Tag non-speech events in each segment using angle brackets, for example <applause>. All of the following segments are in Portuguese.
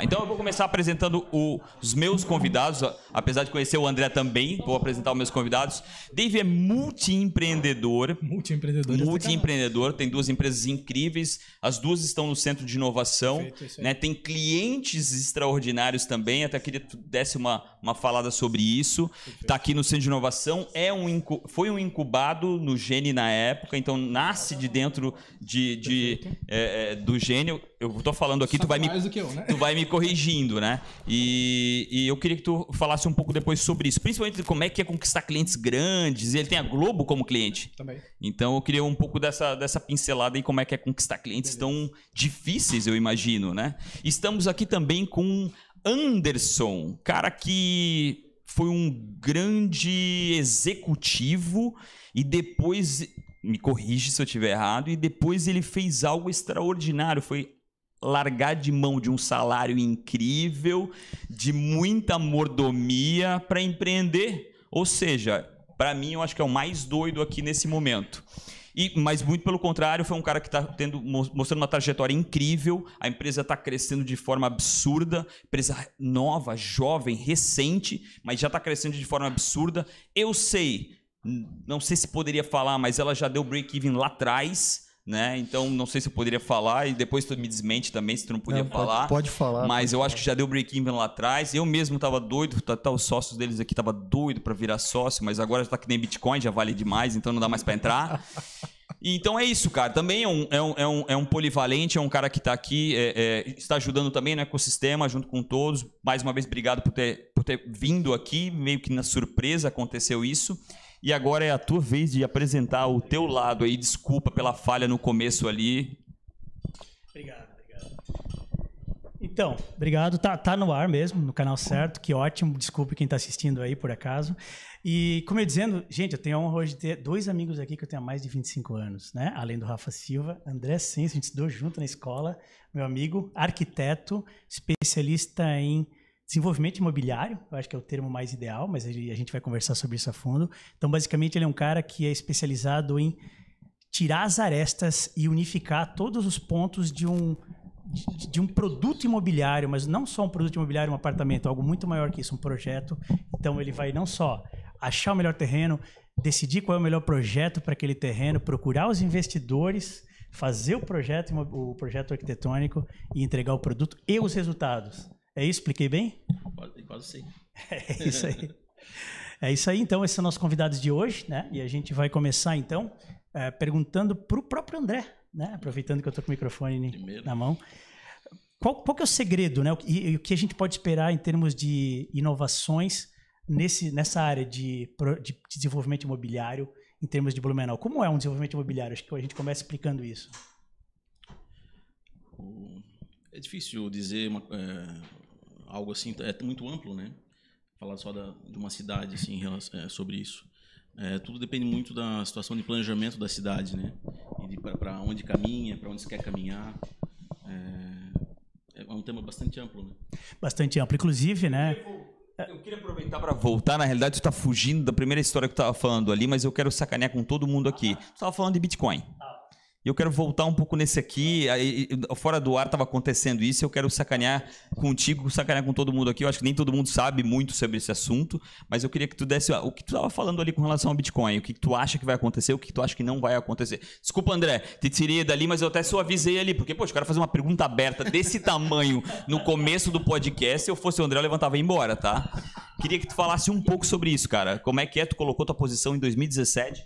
lá. Então eu vou começar apresentando o- os meus convidados, apesar de conhecer o André também, vou apresentar os meus convidados. Dave é multiempreendedor, Multiempreendedor. multiempreendedor, tem duas empresas incríveis, as duas estão no centro de inovação, Perfeito, né? Tem clientes extraordinários também, até queria que tu desse uma, uma falada sobre isso. Está aqui no centro de inovação, é um foi um incubado no Gene na época, então nasce de dentro de, de, é, é, do Gene. Eu estou falando aqui, tu vai me eu, né? tu vai me corrigindo, né? E, e eu queria que tu falasse um pouco depois sobre isso, principalmente como é que é conquistar clientes grandes. Ele tem a Globo como cliente. Também. Então eu queria um pouco dessa, dessa pincelada em como é que é conquistar clientes tão difíceis, eu imagino, né? Estamos aqui também com Anderson, cara que foi um grande executivo e depois me corrige se eu estiver errado e depois ele fez algo extraordinário, foi largar de mão de um salário incrível, de muita mordomia para empreender. Ou seja, para mim eu acho que é o mais doido aqui nesse momento. E, mas muito pelo contrário, foi um cara que está mostrando uma trajetória incrível. A empresa está crescendo de forma absurda, empresa nova, jovem, recente, mas já está crescendo de forma absurda. Eu sei, não sei se poderia falar, mas ela já deu break-even lá atrás, né? Então não sei se eu poderia falar e depois tu me desmente também se tu não podia Não, pode- falar. Pode, falar. Mas eu acho que já deu break-even lá atrás. Eu mesmo tava doido, tá, tá, os sócios deles aqui tava doido para virar sócio, mas agora já tá que nem Bitcoin, já vale demais, então não dá mais para entrar. Então é isso, cara. Também é um, é um, é um, é um polivalente, é um cara que está aqui, é, é, está ajudando também no ecossistema, junto com todos. Mais uma vez, obrigado por ter, por ter vindo aqui, meio que na surpresa aconteceu isso. E agora é a tua vez de apresentar o teu lado aí. Desculpa pela falha no começo ali. Obrigado, obrigado. Então, obrigado. Tá, tá no ar mesmo, no canal certo. Que ótimo. Desculpe quem está assistindo aí, por acaso. E, como eu dizendo, gente, eu tenho a honra hoje de ter dois amigos aqui que eu tenho há mais de 25 anos, né? Além do Rafa Silva, André Sens, a gente estudou junto na escola. Meu amigo, arquiteto, especialista em desenvolvimento imobiliário, eu acho que é o termo mais ideal, mas a gente vai conversar sobre isso a fundo. Então, basicamente, ele é um cara que é especializado em tirar as arestas e unificar todos os pontos de um de, um produto imobiliário, mas não só um produto imobiliário, um apartamento, algo muito maior que isso, um projeto. Então ele vai não só achar o melhor terreno, decidir qual é o melhor projeto para aquele terreno, procurar os investidores, fazer o projeto, o projeto arquitetônico e entregar o produto e os resultados. É isso? Expliquei bem? Quase, quase sei. É isso aí. É isso aí, então, esses são nossos convidados de hoje, né? E a gente vai começar, então, eh, perguntando para o próprio André, né? Aproveitando que eu estou com o microfone Primeiro. na mão. Qual, qual que é o segredo, né? E, e o que a gente pode esperar em termos de inovações nesse, nessa área de, de desenvolvimento imobiliário, em termos de Blumenau? Como é um desenvolvimento imobiliário? Acho que a gente começa explicando isso. É difícil dizer uma, é, algo assim, é muito amplo, né? Falar só da, de uma cidade assim, em relação- é, sobre isso. É, tudo depende muito da situação de planejamento da cidade, né? E para onde caminha, para onde se quer caminhar. É, é um tema bastante amplo, né? Bastante amplo. Inclusive, né? Eu queria aproveitar para voltar. Na realidade, tu tá fugindo da primeira história que tu tava falando ali, mas eu quero sacanear com todo mundo aqui. Tu tava falando de Bitcoin. E eu quero voltar um pouco nesse aqui. aí, Fora do ar tava acontecendo isso. Eu quero sacanear contigo, sacanear com todo mundo aqui. Eu acho que nem todo mundo sabe muito sobre esse assunto, mas eu queria que tu desse o que tu tava falando ali com relação ao Bitcoin. O que, tu acha que vai acontecer, o que tu acha que não vai acontecer. Desculpa, André, te tirei dali, mas eu até suavizei ali, porque, poxa, o cara fazer uma pergunta aberta desse <laughs> tamanho no começo do podcast, se eu fosse o André, eu levantava e ia embora, tá? Queria que tu falasse um pouco sobre isso, cara. Como é que é? Tu colocou tua posição em 2017?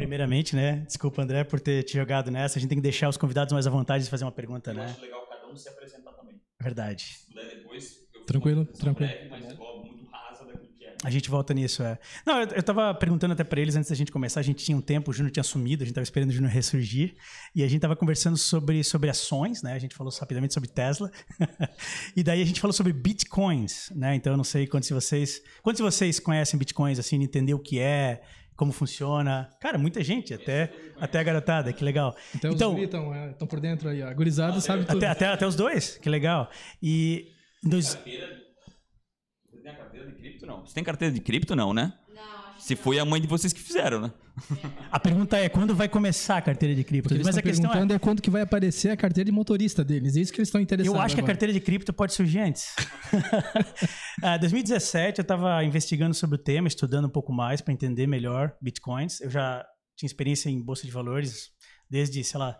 Primeiramente, né? Desculpa, André, por ter te jogado nessa. A gente tem que deixar os convidados mais à vontade de fazer uma pergunta, né? legal cada um se apresentar também. Verdade. Se puder depois, eu Tranquilo, tranquilo. mas muito rasa daquilo que é. A gente volta nisso, é. Não, eu, eu tava perguntando até pra eles antes da gente começar. A gente tinha um tempo, o Júnior tinha sumido, a gente tava esperando o Júnior ressurgir. E a gente tava conversando sobre, sobre ações, né? A gente falou rapidamente sobre Tesla. <laughs> e daí a gente falou sobre bitcoins, né? Então eu não sei quantos de vocês. Quantos de vocês conhecem bitcoins, assim, entender o que é, como funciona? Cara, muita gente, até, até a garotada, que legal. Até os então, estão é, por dentro aí. A gurizada sabe tudo. até, até, até os dois, que legal. E. em dois- Você tem a carteira de cripto, não? Você tem carteira de cripto, não, né? Não, Se foi a mãe de vocês que fizeram, né? A pergunta é quando vai começar a carteira de cripto? Mas a estão questão é, perguntando é... quando que vai aparecer a carteira de motorista deles. É isso que eles estão interessados eu acho que a agora. carteira de cripto pode surgir antes. <laughs> Em 2017 eu estava investigando sobre o tema, estudando um pouco mais para entender melhor bitcoins. Eu já tinha experiência em bolsa de valores desde, sei lá,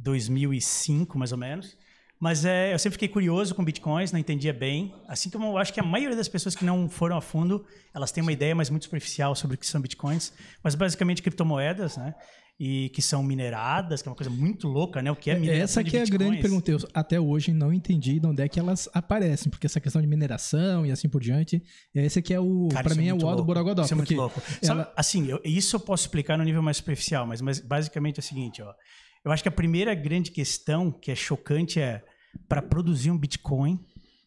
2005 mais ou menos. Mas é, eu sempre fiquei curioso com bitcoins, não entendia bem. Assim como eu acho que a maioria das pessoas que não foram a fundo, elas têm uma ideia, mas muito superficial sobre o que são bitcoins. Mas basicamente criptomoedas, né? E que são mineradas, que é uma coisa muito louca, né? O que é mineração Essa que é a grande pergunta. Eu até hoje não entendi de onde é que elas aparecem, porque essa questão de mineração e assim por diante, esse aqui é o, para isso mim é muito o ó do. Borogodó, Isso é muito louco. Sabe, ela- assim, eu- isso eu posso explicar no nível mais superficial, mas, mas basicamente é o seguinte, ó. Eu acho que a primeira grande questão que é chocante é para produzir um Bitcoin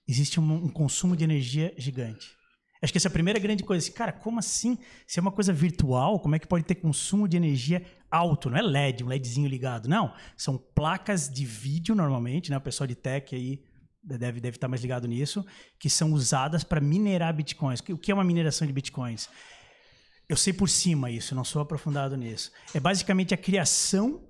existe um, um consumo de energia gigante. Acho que essa é a primeira grande coisa. Assim, cara, como assim? Se é uma coisa virtual, como é que pode ter consumo de energia alto? Não é LED, um LEDzinho ligado. Não. São placas de vídeo, normalmente, né? O pessoal de tech aí deve, deve estar mais ligado nisso, que são usadas para minerar bitcoins. O que é uma mineração de bitcoins? Eu sei por cima isso, não sou aprofundado nisso. É basicamente a criação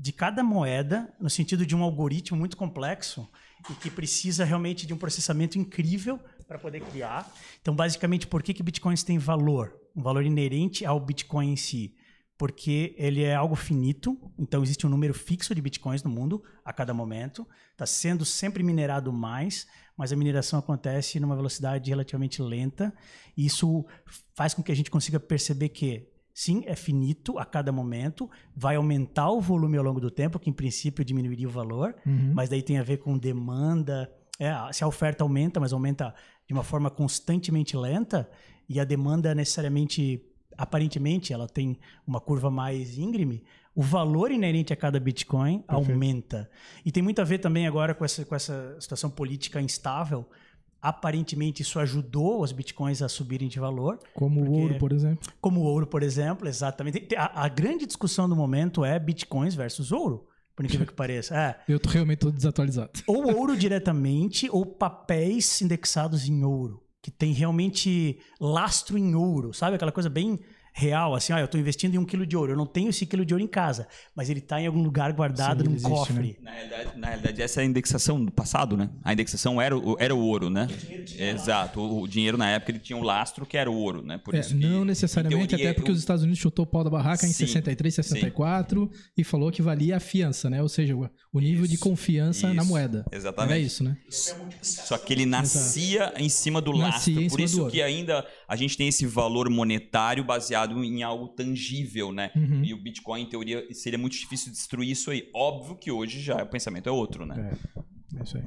de cada moeda, no sentido de um algoritmo muito complexo e que precisa realmente de um processamento incrível para poder criar. Então, basicamente, por que, que bitcoins têm valor? Um valor inerente ao Bitcoin em si. Porque ele é algo finito, então existe um número fixo de bitcoins no mundo a cada momento. Está sendo sempre minerado mais, mas a mineração acontece numa velocidade relativamente lenta. E isso faz com que a gente consiga perceber que sim, é finito a cada momento, vai aumentar o volume ao longo do tempo, que em princípio diminuiria o valor, Uhum. mas daí tem a ver com demanda. É, se a oferta aumenta, mas aumenta de uma forma constantemente lenta, e a demanda necessariamente, aparentemente, ela tem uma curva mais íngreme, o valor inerente a cada Bitcoin Perfeito. aumenta. E tem muito a ver também agora com essa, com essa situação política instável. Aparentemente, isso ajudou os bitcoins a subirem de valor, Como o Porque- ouro, por exemplo. como o ouro, por exemplo, exatamente. A, a grande discussão do momento é bitcoins versus ouro, por incrível que <laughs> pareça. É, Eu tô realmente tô desatualizado. ou <laughs> ouro diretamente, ou papéis indexados em ouro, que tem realmente lastro em ouro, sabe? Aquela coisa bem real, assim, ah, eu estou investindo em um quilo de ouro, eu não tenho esse quilo de ouro em casa, mas ele está em algum lugar guardado Sim, num existe, cofre. Na realidade, na realidade, essa é a indexação do passado, né? A indexação era o, era o ouro, né? Exato. O, o dinheiro na época ele tinha um lastro que era o ouro, né? Por É, isso que, não em necessariamente, teoria, até porque o- os Estados Unidos chutou o pau da barraca em Sim, 63, 64 e falou que valia a fiança, né? Ou seja, o, o nível de confiança na Isso, moeda. exatamente. Era isso, né? Só que ele nascia em cima do Nascia lastro. em Por isso que ainda a gente tem esse valor monetário baseado em algo tangível, né? Uhum. E o Bitcoin, em teoria, seria muito difícil destruir isso aí. Óbvio que hoje já o pensamento é outro, né? É isso aí.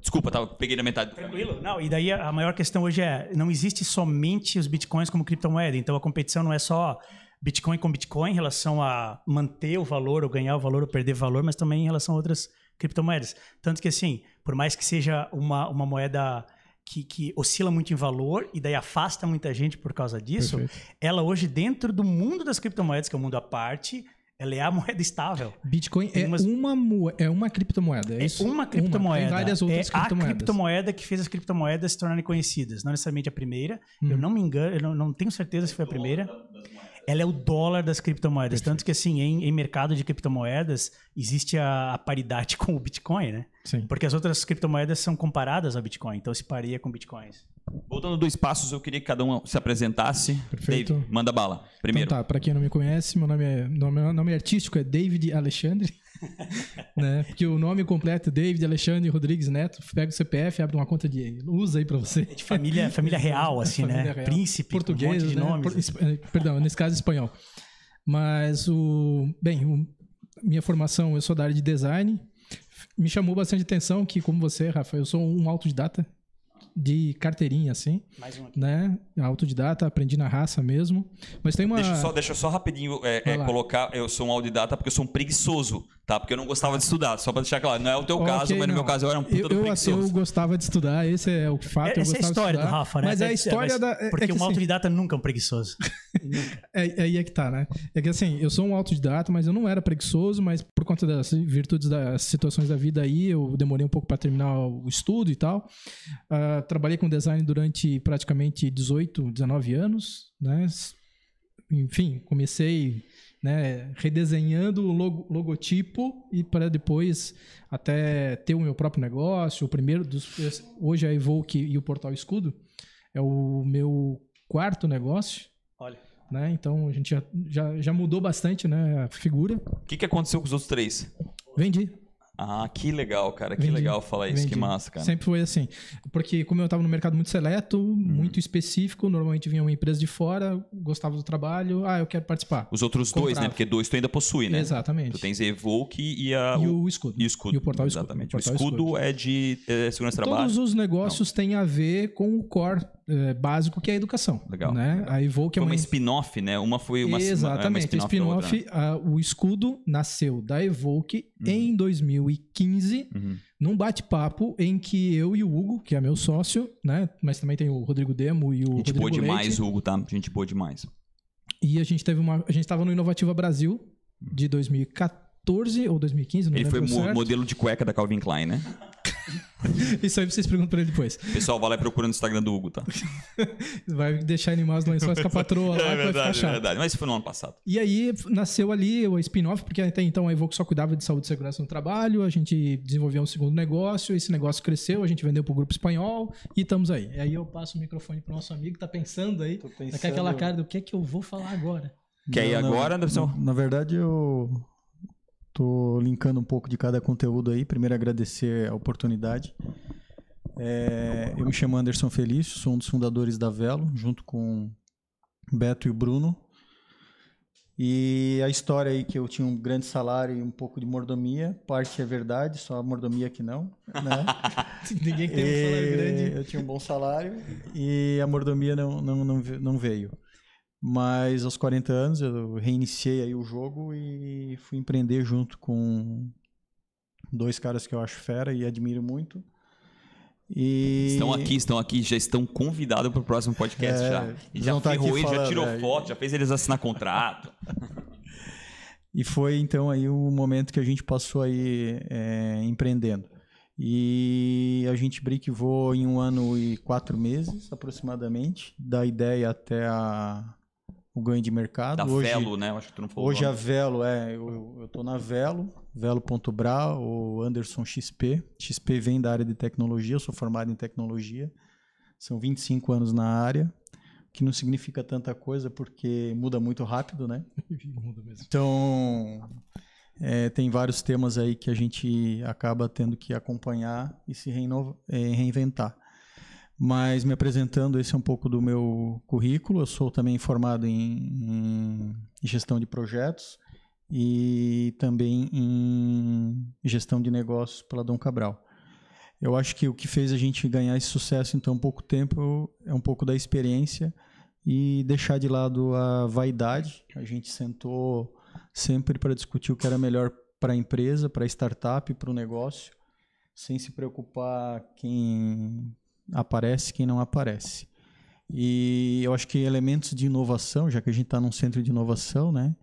Desculpa, tava, peguei na metade. Tranquilo. Não, e daí a a maior questão hoje é, não existe somente os bitcoins como criptomoeda, então a competição não é só Bitcoin com Bitcoin em relação a manter o valor, ou ganhar o valor, ou perder valor, mas também em relação a outras criptomoedas. Tanto que assim, por mais que seja uma, uma moeda que, que oscila muito em valor e daí afasta muita gente por causa disso, Perfeito. ela hoje dentro do mundo das criptomoedas, que é um mundo à parte, ela é a moeda estável. Bitcoin é, umas- uma, mo- é uma criptomoeda, é, É isso? uma criptomoeda. Tem várias outras é a criptomoedas. criptomoeda que fez as criptomoedas se tornarem conhecidas. Não necessariamente a primeira. Eu Uhum. não me engano, eu não, não tenho certeza se foi a primeira. Ela é o dólar das criptomoedas. Tanto que, assim, em, em mercado de criptomoedas, existe a, a paridade <laughs> com o Bitcoin, né? Sim. Porque as outras criptomoedas são comparadas ao Bitcoin. Então, se paria com Bitcoins. Voltando dois passos, eu queria que cada um se apresentasse. Perfeito. Dave, manda bala. Primeiro. Então tá, pra quem não me conhece, meu nome, é, nome, meu nome artístico é David Alexandre. <laughs> né? Porque o nome completo é David Alexandre Rodrigues Neto. Pega o CPF, abre uma conta de usa aí pra você. É de família, família real, <laughs> assim, Família né? real. Príncipe, Português, um monte de né? nomes. Por- esp- eh, Perdão, nesse caso espanhol. Mas o. Bem, o- minha formação, eu sou da área de design. Me chamou bastante atenção que, como você, Rafa, eu sou um autodidata de carteirinha, assim, Mais um aqui. né? Autodidata, aprendi na raça mesmo. Mas tem uma. Deixa eu só, deixa eu só rapidinho é, é, colocar. Eu sou um autodidata porque eu sou um preguiçoso, tá? Porque eu não gostava de estudar. Só pra deixar claro. Não é o teu Ok, caso, mas no não. meu caso eu era um puta eu, do eu, preguiçoso. eu gostava de estudar, esse é o fato. eu Essa é a história do Rafa, né? Mas a Deve ser, história mas- da. é- Porque é um assim, autodidata nunca é um preguiçoso. <laughs> É, aí é que tá, né? É que assim, eu sou um autodidata, mas eu não era preguiçoso, mas por conta das virtudes das situações da vida aí, eu demorei um pouco para terminar o estudo e tal. Ah, trabalhei com design durante praticamente 18, 19 anos, né? Enfim, comecei né, redesenhando o logo, logotipo e para depois até ter o meu próprio negócio. O primeiro dos hoje a Evoke e o Portal Escudo é o meu quarto negócio. Olha. Né? Então a gente já, já, já mudou bastante né, a figura. O que, que aconteceu com os outros três? Vendi. Ah, que legal, cara. Que Vendi. legal falar isso. Vendi. Que massa, cara. Sempre foi assim. Porque como eu estava no mercado muito seleto, Uhum. muito específico, normalmente vinha uma empresa de fora, gostava do trabalho, ah, eu quero participar. Os outros dois, né? Comprava. Porque dois tu ainda possui, né? Exatamente. Tu tens Evoke e, a, E o, escudo. e o escudo. E o portal escudo. Exatamente. O O escudo, escudo. é de eh, segurança de trabalho. Todos os negócios têm a ver com o core eh, básico que é a educação. Legal, Né? A Evoke é Foi uma uma spin-off, né? Uma foi uma Exatamente. uma spin-off. spin-off, ah, o escudo nasceu da Evoke Uhum. em 2015, outra. Uhum. num bate-papo em que eu e o Hugo, que é meu sócio, né? Mas também tem o Rodrigo Demo e o Gente Rodrigo boa demais, Leite, Hugo, tá? Gente boa demais. E a gente teve uma. A gente estava no Inovativa Brasil de 2014 ou 2015, não Ele foi mo- certo. modelo de cueca da Calvin Klein, né? <laughs> Isso aí vocês perguntam pra ele depois. Pessoal, vai lá procurando no Instagram do Hugo, tá? <laughs> Vai deixar animais no lençóis com a patroa lá, é que vai ficar verdade, é verdade. Mas isso foi no ano passado. E aí nasceu ali o spin-off, porque até então a Evoque só cuidava de saúde e segurança no trabalho, a gente desenvolveu um segundo negócio, esse negócio cresceu, a gente vendeu pro grupo espanhol e estamos aí. E aí eu passo o microfone pro nosso amigo que tá pensando aí, Tô tá com pensando- aquela cara do que é que eu vou falar agora. Quer ir Não, não, agora, Anderson? Na, na verdade, eu tô linkando um pouco de cada conteúdo aí. Primeiro, agradecer a oportunidade. É, eu me chamo Anderson Felício, sou um dos fundadores da Velo, junto com Beto e o Bruno. E a história aí que eu tinha um grande salário e um pouco de mordomia, parte é verdade, só a mordomia que não, né? <laughs> Ninguém tem um salário grande. Eu tinha um bom salário e a mordomia não, não, não, não veio. Mas aos 40 anos eu reiniciei aí o jogo e fui empreender junto com dois caras que eu acho fera e admiro muito. E Estão aqui, estão aqui, já estão convidados para o próximo podcast É, já. E já tá ferrou ele, já tirou é. foto, já fez eles assinar contrato. <laughs> E foi então aí o momento que a gente passou aí é, empreendendo. E a gente briquivou em um ano e quatro meses aproximadamente, da ideia até a, o ganho de mercado. Da Hoje, Velo, né? Acho que tu não falou. hoje a. Velo é, eu, eu tô na Velo, velo.bra, o Anderson XP. XP vem da área de tecnologia, eu sou formado em tecnologia. São 25 anos na área, que não significa tanta coisa porque muda muito rápido, né? <laughs> Muda mesmo. Então, é, tem vários temas aí que a gente acaba tendo que acompanhar e se reinova- é, reinventar. Mas me apresentando, esse é um pouco do meu currículo. Eu sou também formado em, em gestão de projetos e também em gestão de negócios pela Dom Cabral. Eu acho que o que fez a gente ganhar esse sucesso em tão pouco tempo é um pouco da experiência e deixar de lado a vaidade. A gente sentou sempre para discutir o que era melhor para a empresa, para a startup, para o negócio, sem se preocupar quem aparece, quem não aparece. E eu acho que elementos de inovação, já que a gente está num centro de inovação, né,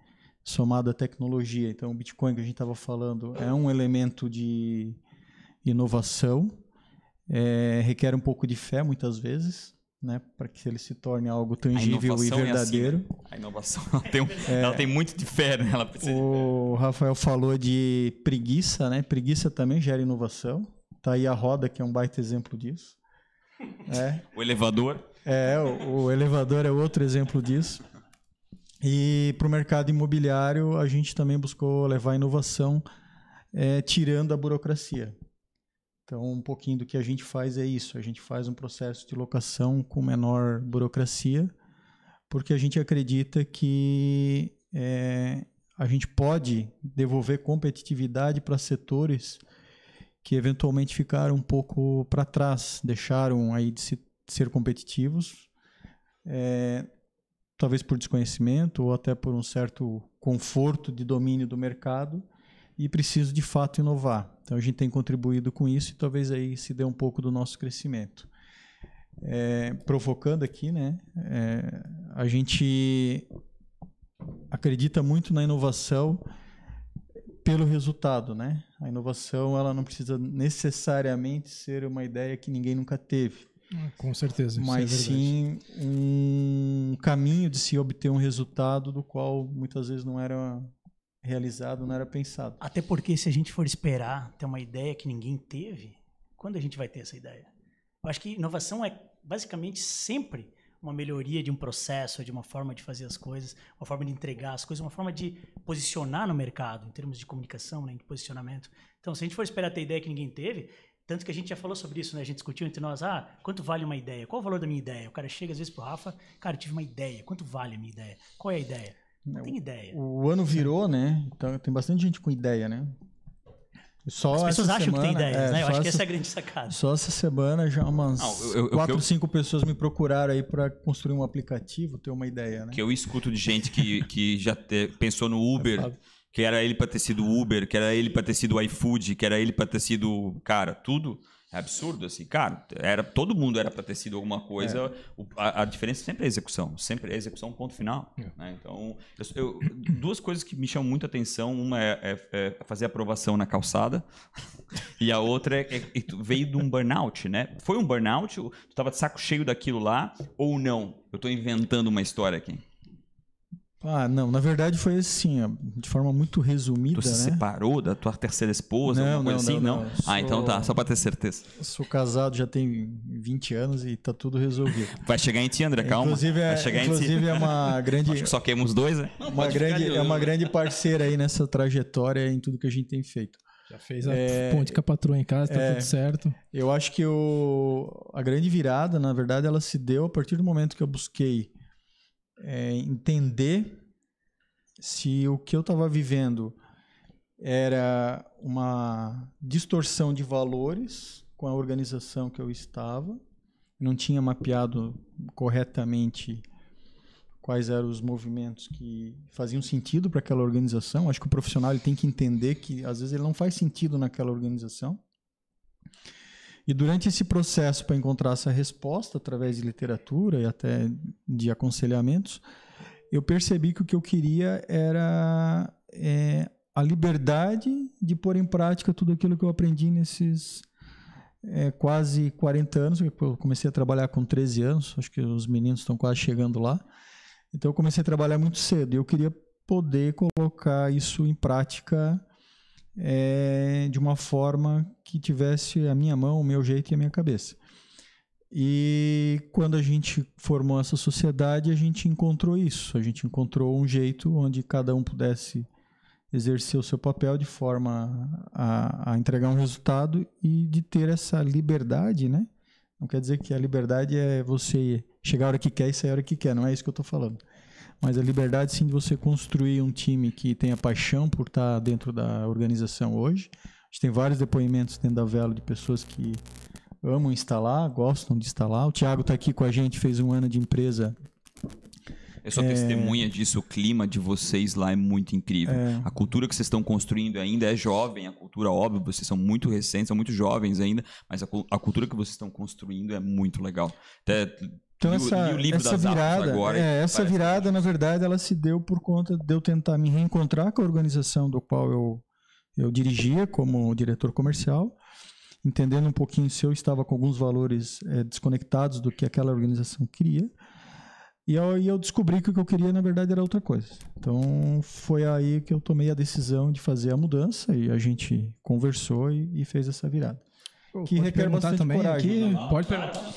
somado à tecnologia, então o Bitcoin que a gente estava falando é um elemento de inovação, é, requer um pouco de fé muitas vezes, né, para que ele se torne algo tangível e inovação é assim, verdadeiro. né? A inovação ela tem, um- ela tem muito de fé, né? Ela precisa. O Rafael falou de preguiça, né? Preguiça também gera inovação. Tá aí a roda, que é um baita exemplo disso. É, O elevador. é o, o elevador é outro exemplo disso. E para o mercado imobiliário, a gente também buscou levar inovação, é, tirando a burocracia. Então, um pouquinho do que a gente faz é isso. A gente faz um processo de locação com menor burocracia, porque a gente acredita que é, a gente pode devolver competitividade para setores que eventualmente ficaram um pouco para trás, deixaram aí de se- ser competitivos, é, talvez por desconhecimento ou até por um certo conforto de domínio do mercado e preciso de fato inovar. Então a gente tem contribuído com isso e talvez aí se dê um pouco do nosso crescimento. É, provocando aqui, né? é, a gente acredita muito na inovação pelo resultado, né? A inovação ela não precisa necessariamente ser uma ideia que ninguém nunca teve. Com certeza. isso mas é verdade. sim um caminho de se obter um resultado do qual muitas vezes não era realizado, não era pensado. Até porque se a gente for esperar ter uma ideia que ninguém teve, quando a gente vai ter essa ideia? Eu acho que inovação é basicamente sempre uma melhoria de um processo, de uma forma de fazer as coisas, uma forma de entregar as coisas, uma forma de posicionar no mercado, em termos de comunicação, né, de posicionamento. Então, se a gente for esperar ter ideia que ninguém teve, tanto que a gente já falou sobre isso, né? A gente discutiu entre nós, ah, quanto vale uma ideia? Qual o valor da minha ideia? O cara chega às vezes pro Rafa, cara, eu tive uma ideia, quanto vale a minha ideia? Qual é a ideia? Não tem ideia. O ano virou, né? Então tem bastante gente com ideia, né? Só As pessoas acham que tem semana- ideias, é, né? Eu só acho que essa- essa é a grande sacada. Só essa semana já umas Não, quatro, cinco pessoas me procuraram aí para construir um aplicativo, ter uma ideia, né? Que eu escuto de gente que, que já te- pensou no Uber, que era ele pra ter sido Uber, que era ele pra ter sido iFood, que era ele pra ter sido. Cara, tudo. É absurdo, assim. Cara, era, todo mundo era pra ter sido alguma coisa. O- a, a diferença sempre é a execução. Sempre é a execução, ponto final. né? Então, eu- eu- duas coisas que me chamam muita atenção. Uma é, é- é fazer aprovação na calçada. <laughs> E a outra é, é veio de um burnout, né? Foi um burnout? Tu tava de saco cheio daquilo lá ou não? Eu tô inventando uma história aqui. Ah, não, na verdade foi assim, ó, de forma muito resumida, Tu se né? separou da tua terceira esposa, Não, alguma coisa não, assim? não, Não. não. Ah, então Sou- tá, só pra ter certeza. Sou casado já tem 20 anos e tá tudo resolvido. Vai chegar em ti, André, calma. Inclusive, é, Vai chegar em ti. inclusive é uma grande, Acho que só queimamos dois, né? Não, uma grande, é uma grande parceira aí nessa trajetória em tudo que a gente tem feito. Já fez a É, ponte com a patroa em casa, tá é. tudo certo. Eu acho que o, a grande virada, na verdade, ela se deu a partir do momento que eu busquei é, entender se o que eu estava vivendo era uma distorção de valores com a organização que eu estava, não tinha mapeado corretamente quais eram os movimentos que faziam sentido para aquela organização. Acho que o profissional ele tem que entender que às vezes ele não faz sentido naquela organização. E durante esse processo para encontrar essa resposta através de literatura e até de aconselhamentos, eu percebi que o que eu queria era é, a liberdade de pôr em prática tudo aquilo que eu aprendi nesses é, quase 40 anos. Eu comecei a trabalhar com 13 anos, acho que os meninos estão quase chegando lá. Então eu comecei a trabalhar muito cedo e eu queria poder colocar isso em prática é, de uma forma que tivesse a minha mão, o meu jeito e a minha cabeça. E quando a gente formou essa sociedade, a gente encontrou isso. A gente encontrou um jeito onde cada um pudesse exercer o seu papel de forma a, a entregar um resultado e de ter essa liberdade, né? Não quer dizer que a liberdade é você chegar a hora que quer e sair a hora que quer, não é isso que eu estou falando. Mas a liberdade, sim, de você construir um time que tenha paixão por estar dentro da organização hoje. A gente tem vários depoimentos dentro da Velo de pessoas que amam instalar, gostam de instalar. O Thiago está aqui com a gente, fez um ano de empresa. Eu sou testemunha disso, o clima de vocês lá é muito incrível. A cultura que vocês estão construindo ainda é jovem, a cultura, óbvio, vocês são muito recentes, são muito jovens ainda, mas a, a cultura que vocês estão construindo é muito legal. Até, Então o- essa, o essa virada, agora. é, essa parece- virada, na verdade, ela se deu por conta de eu tentar me reencontrar com a organização do qual eu, eu dirigia como diretor comercial, entendendo um pouquinho se eu estava com alguns valores eh, desconectados do que aquela organização queria. E eu, e eu descobri que o que eu queria, na verdade, era outra coisa. Então, foi aí que eu tomei a decisão de fazer a mudança e a gente conversou e, e fez essa virada. Que Pode requer perguntar bastante também coragem. aqui? Pode perguntar.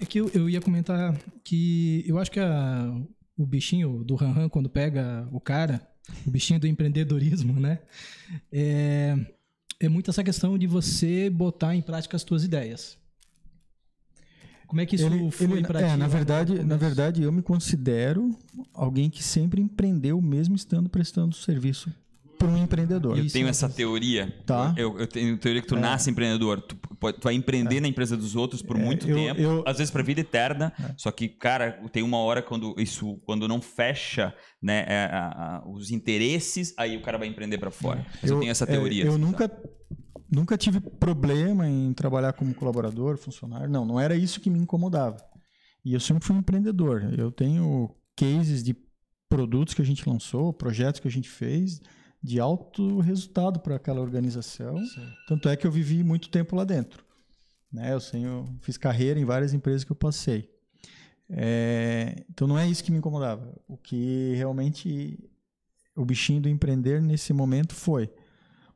É que eu, eu ia comentar que eu acho que a- o bichinho do Ranran, quando pega o cara, o bichinho do empreendedorismo, né? É, é muito essa questão de você botar em prática as suas ideias. Como é que isso Ele- foi ele- pra é, ti? na verdade, na verdade, eu me considero alguém que sempre empreendeu, mesmo estando prestando serviço para um empreendedor. Eu Isso tenho é essa teoria. Tá. Eu, eu tenho teoria que tu nasce empreendedor. Tu, tu vai empreender na empresa dos outros por muito É. eu- tempo, eu- às vezes pra vida eterna. Só que, cara, tem uma hora quando isso, quando não fecha, né, é, a- a- os interesses, aí o cara vai empreender pra fora. Mas eu, tenho essa é, teoria. eu assim, nunca, nunca tive problema em trabalhar como colaborador, funcionário. Não, não era isso que me incomodava. E eu sempre fui empreendedor. Eu tenho cases de produtos que a gente lançou, projetos que a gente fez, de alto resultado para aquela organização. Tanto é que eu vivi muito tempo lá dentro. Né? Eu tenho, fiz carreira em várias empresas que eu passei. É, então não é isso que me incomodava. O que realmente o bichinho do empreender nesse momento foi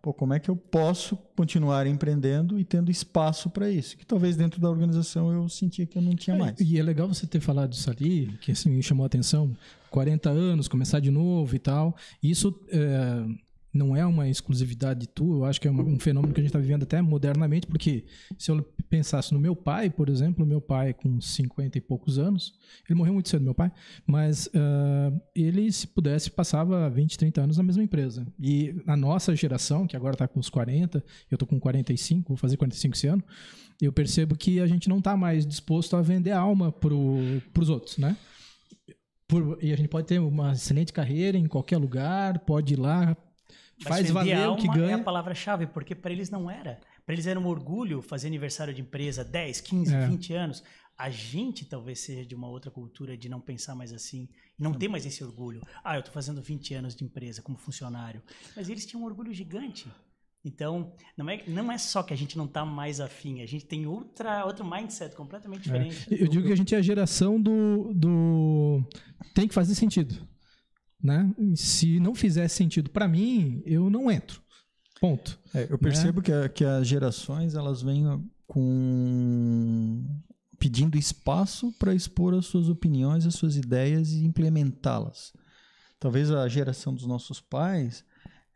pô, como é que eu posso continuar empreendendo e tendo espaço para isso? Que talvez dentro da organização eu sentia que eu não tinha mais. E é legal você ter falado isso ali, que assim, me chamou a atenção. 40 anos, começar de novo e tal. Isso é, não é uma exclusividade tua, eu acho que é um fenômeno que a gente está vivendo até modernamente, porque se eu pensasse no meu pai, por exemplo, meu pai com 50 e poucos anos, ele morreu muito cedo, meu pai, mas uh, ele, se pudesse, passava 20, 30 anos na mesma empresa. E a nossa geração, que agora está com uns 40, eu estou com 45, vou fazer 45 esse ano, eu percebo que a gente não está mais disposto a vender alma para os outros, né? Por, e a gente pode ter uma excelente carreira em qualquer lugar, pode ir lá, faz valer o que ganha. é a palavra-chave, porque para eles não era. Para eles era um orgulho fazer aniversário de empresa 10, 15, é. 20 anos. A gente talvez seja de uma outra cultura de não pensar mais assim, não ter mais esse orgulho. Ah, eu estou fazendo 20 anos de empresa como funcionário. Mas eles tinham um orgulho gigante. Então, não é, não é só que a gente não está mais afim, a gente tem outra, outro mindset completamente é. diferente. É. Eu digo que a gente é a geração do, do. tem que fazer sentido. Né? Se não fizer sentido para mim, eu não entro. Ponto. É, eu percebo né? que, a, que as gerações elas vêm com pedindo espaço para expor as suas opiniões, as suas ideias e implementá-las. Talvez a geração dos nossos pais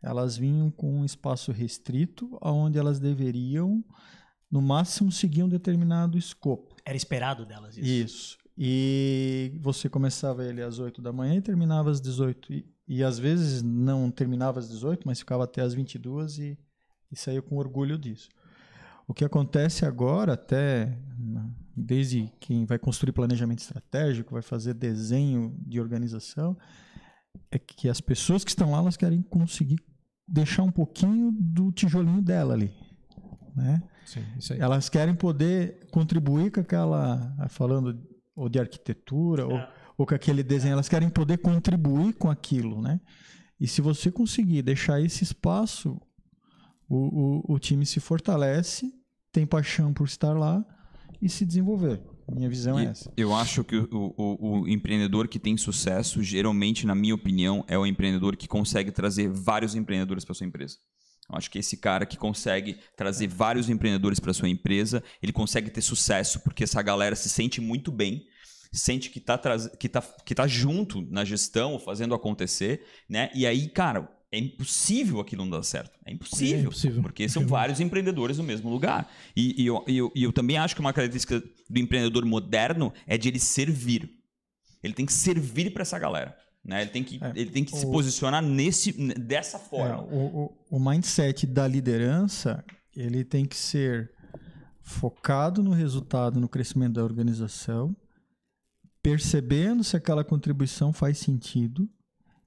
elas vinham com um espaço restrito, onde elas deveriam, no máximo, seguir um determinado escopo. Era esperado delas isso. Isso. E você começava ele às 8 da manhã e terminava às 18. E, e às vezes não terminava às 18, mas ficava até às 22 e, e saía com orgulho disso. O que acontece agora, até desde quem vai construir planejamento estratégico, vai fazer desenho de organização, é que as pessoas que estão lá, elas querem conseguir deixar um pouquinho do tijolinho dela ali, né? Sim, elas querem poder contribuir com aquela, falando ou de arquitetura, é. ou, ou com aquele desenho, elas querem poder contribuir com aquilo, né? E se você conseguir deixar esse espaço, o, o, o time se fortalece, tem paixão por estar lá e se desenvolver. Minha visão é e é essa. Eu acho que o, o, o, empreendedor que tem sucesso, geralmente, na minha opinião, é o empreendedor que consegue trazer vários empreendedores para sua empresa. Eu acho que esse cara que consegue trazer vários empreendedores para sua empresa, ele consegue ter sucesso, porque essa galera se sente muito bem, sente que está que tá, que tá junto na gestão, fazendo acontecer, né? E aí, cara, é impossível aquilo não dar certo. É impossível. É impossível. Porque são vários empreendedores no mesmo lugar. E, e eu, eu, eu também acho que uma característica do empreendedor moderno é de ele servir. Ele tem que servir para essa galera. Né? Ele tem que, é, ele tem que o, se posicionar nesse, dessa forma. É, o, o, o mindset da liderança ele tem que ser focado no resultado, no crescimento da organização, percebendo se aquela contribuição faz sentido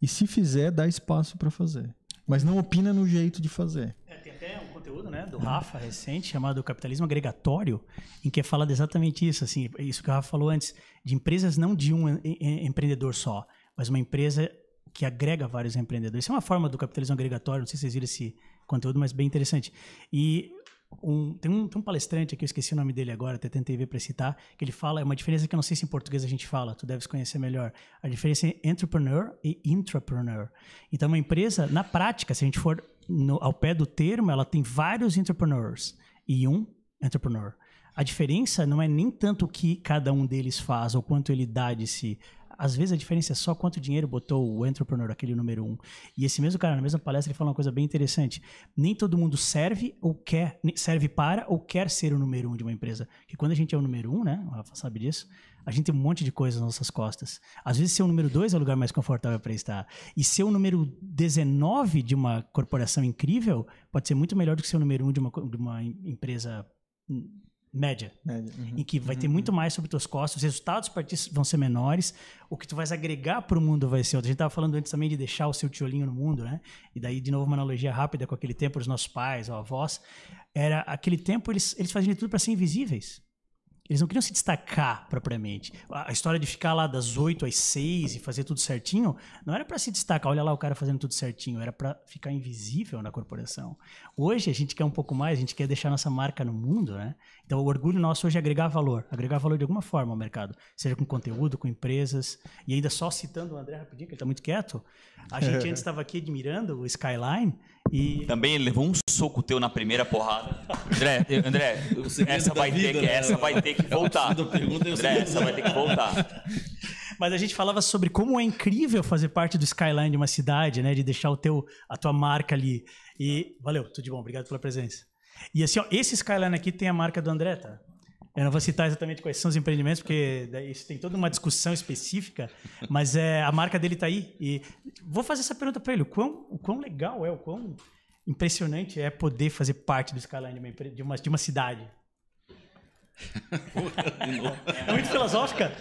e, se fizer, dá espaço para fazer. Mas não opina no jeito de fazer. É, tem até um conteúdo né, do Rafa recente chamado Capitalismo Agregatório, em que fala exatamente isso, assim, isso que o Rafa falou antes, de empresas não de um empreendedor só, mas uma empresa que agrega vários empreendedores. Isso é uma forma do capitalismo agregatório, não sei se vocês viram esse conteúdo, mas bem interessante. E um, tem, um, tem um palestrante aqui, eu esqueci o nome dele agora, até tentei ver para citar, que ele fala, é uma diferença que eu não sei se em português a gente fala, tu deves conhecer melhor. A diferença é entrepreneur e intrapreneur. Então, uma empresa, na prática, se a gente for no, ao pé do termo, ela tem vários entrepreneurs e um entrepreneur. A diferença não é nem tanto o que cada um deles faz ou quanto ele dá de si, às vezes a diferença é só quanto dinheiro botou o entrepreneur, aquele número um. E esse mesmo cara, na mesma palestra, ele falou uma coisa bem interessante. Nem todo mundo serve ou quer, serve para ou quer ser o número um de uma empresa. Porque quando a gente é o número um, né? O Rafa sabe disso. A gente tem um monte de coisas nas nossas costas. Às vezes, ser o número dois é o lugar mais confortável para estar. E ser o número 19 de uma corporação incrível pode ser muito melhor do que ser o número um de uma, de uma empresa média, média uhum, em que vai uhum, ter muito mais sobre teus costos, os resultados vão ser menores, o que tu vais agregar para o mundo vai ser outro. A gente estava falando antes também de deixar o seu tiolinho no mundo, né? E daí, de novo, uma analogia rápida com aquele tempo dos nossos pais ou avós. Era aquele tempo, eles, eles faziam tudo para ser invisíveis. Eles não queriam se destacar propriamente. A história de ficar lá das 8 às 6 e fazer tudo certinho, não era para se destacar, olha lá o cara fazendo tudo certinho, era para ficar invisível na corporação. Hoje a gente quer um pouco mais, a gente quer deixar nossa marca no mundo, né? Então o orgulho nosso hoje é agregar valor, agregar valor de alguma forma ao mercado, seja com conteúdo, com empresas. E ainda só citando o André rapidinho, que ele tá muito quieto, a gente <laughs> antes estava aqui admirando o Skyline e Também ele levou um soco teu na primeira porrada. André, André, essa vai, ter vida, que, né? essa vai ter que voltar. segunda pergunta é o André, essa vai ter que voltar. <laughs> Mas a gente falava sobre como é incrível fazer parte do skyline de uma cidade, né? De deixar o teu, a tua marca ali. E valeu, tudo de bom, obrigado pela presença. E assim, ó, esse skyline aqui tem a marca do André, tá? Eu não vou citar exatamente quais são os empreendimentos, porque isso tem toda uma discussão específica, mas é, a marca dele tá aí. E vou fazer essa pergunta para ele: o quão, o quão legal é, o quão impressionante é poder fazer parte do skyline de uma, de uma, de uma cidade? É muito filosófica?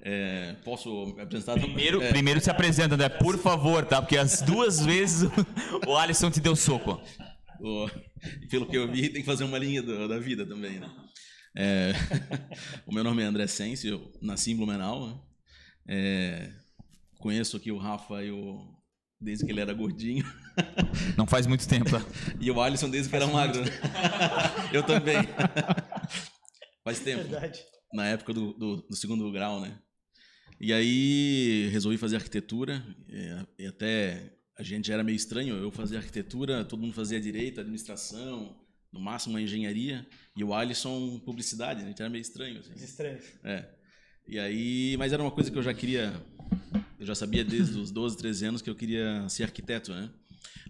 É, posso me apresentar? Primeiro, É, primeiro se apresenta, André, por favor, tá? Porque as duas vezes o- o Alisson te deu soco. O- <laughs> pelo que eu vi, tem que fazer uma linha do- da vida também, né? É, <laughs> o meu nome é André Sense, eu nasci em Blumenau. né? É, conheço aqui o Rafa eu, desde que ele era gordinho. <laughs> Não faz muito tempo, tá? E o Alisson desde que era magro. né? Eu também. Faz tempo. Verdade. Na época do, do, do segundo grau, né? E aí resolvi fazer arquitetura. é, E até a gente era meio estranho. Eu fazia arquitetura, todo mundo fazia direito, administração, no máximo uma engenharia. E o Alisson, publicidade. A gente era meio estranho. Assim. Os estranhos. É. E aí, mas era uma coisa que eu já queria, eu já sabia desde os 12, 13 anos que eu queria ser arquiteto, né?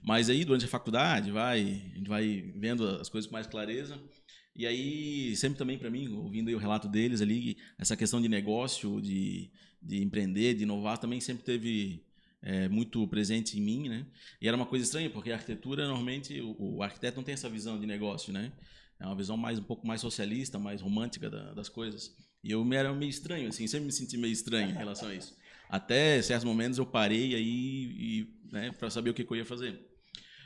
Mas aí durante a faculdade vai, a gente vai vendo as coisas com mais clareza. E aí sempre também para mim, ouvindo o relato deles ali, essa questão de negócio, de, de empreender, de inovar também sempre teve é, muito presente em mim, né? E era uma coisa estranha porque a arquitetura normalmente o, o arquiteto não tem essa visão de negócio, né? É uma visão mais um pouco mais socialista, mais romântica da- das coisas. E eu me era meio estranho, assim, sempre me senti meio estranho em relação a isso. Até certos momentos eu parei aí né, para saber o que, que eu ia fazer.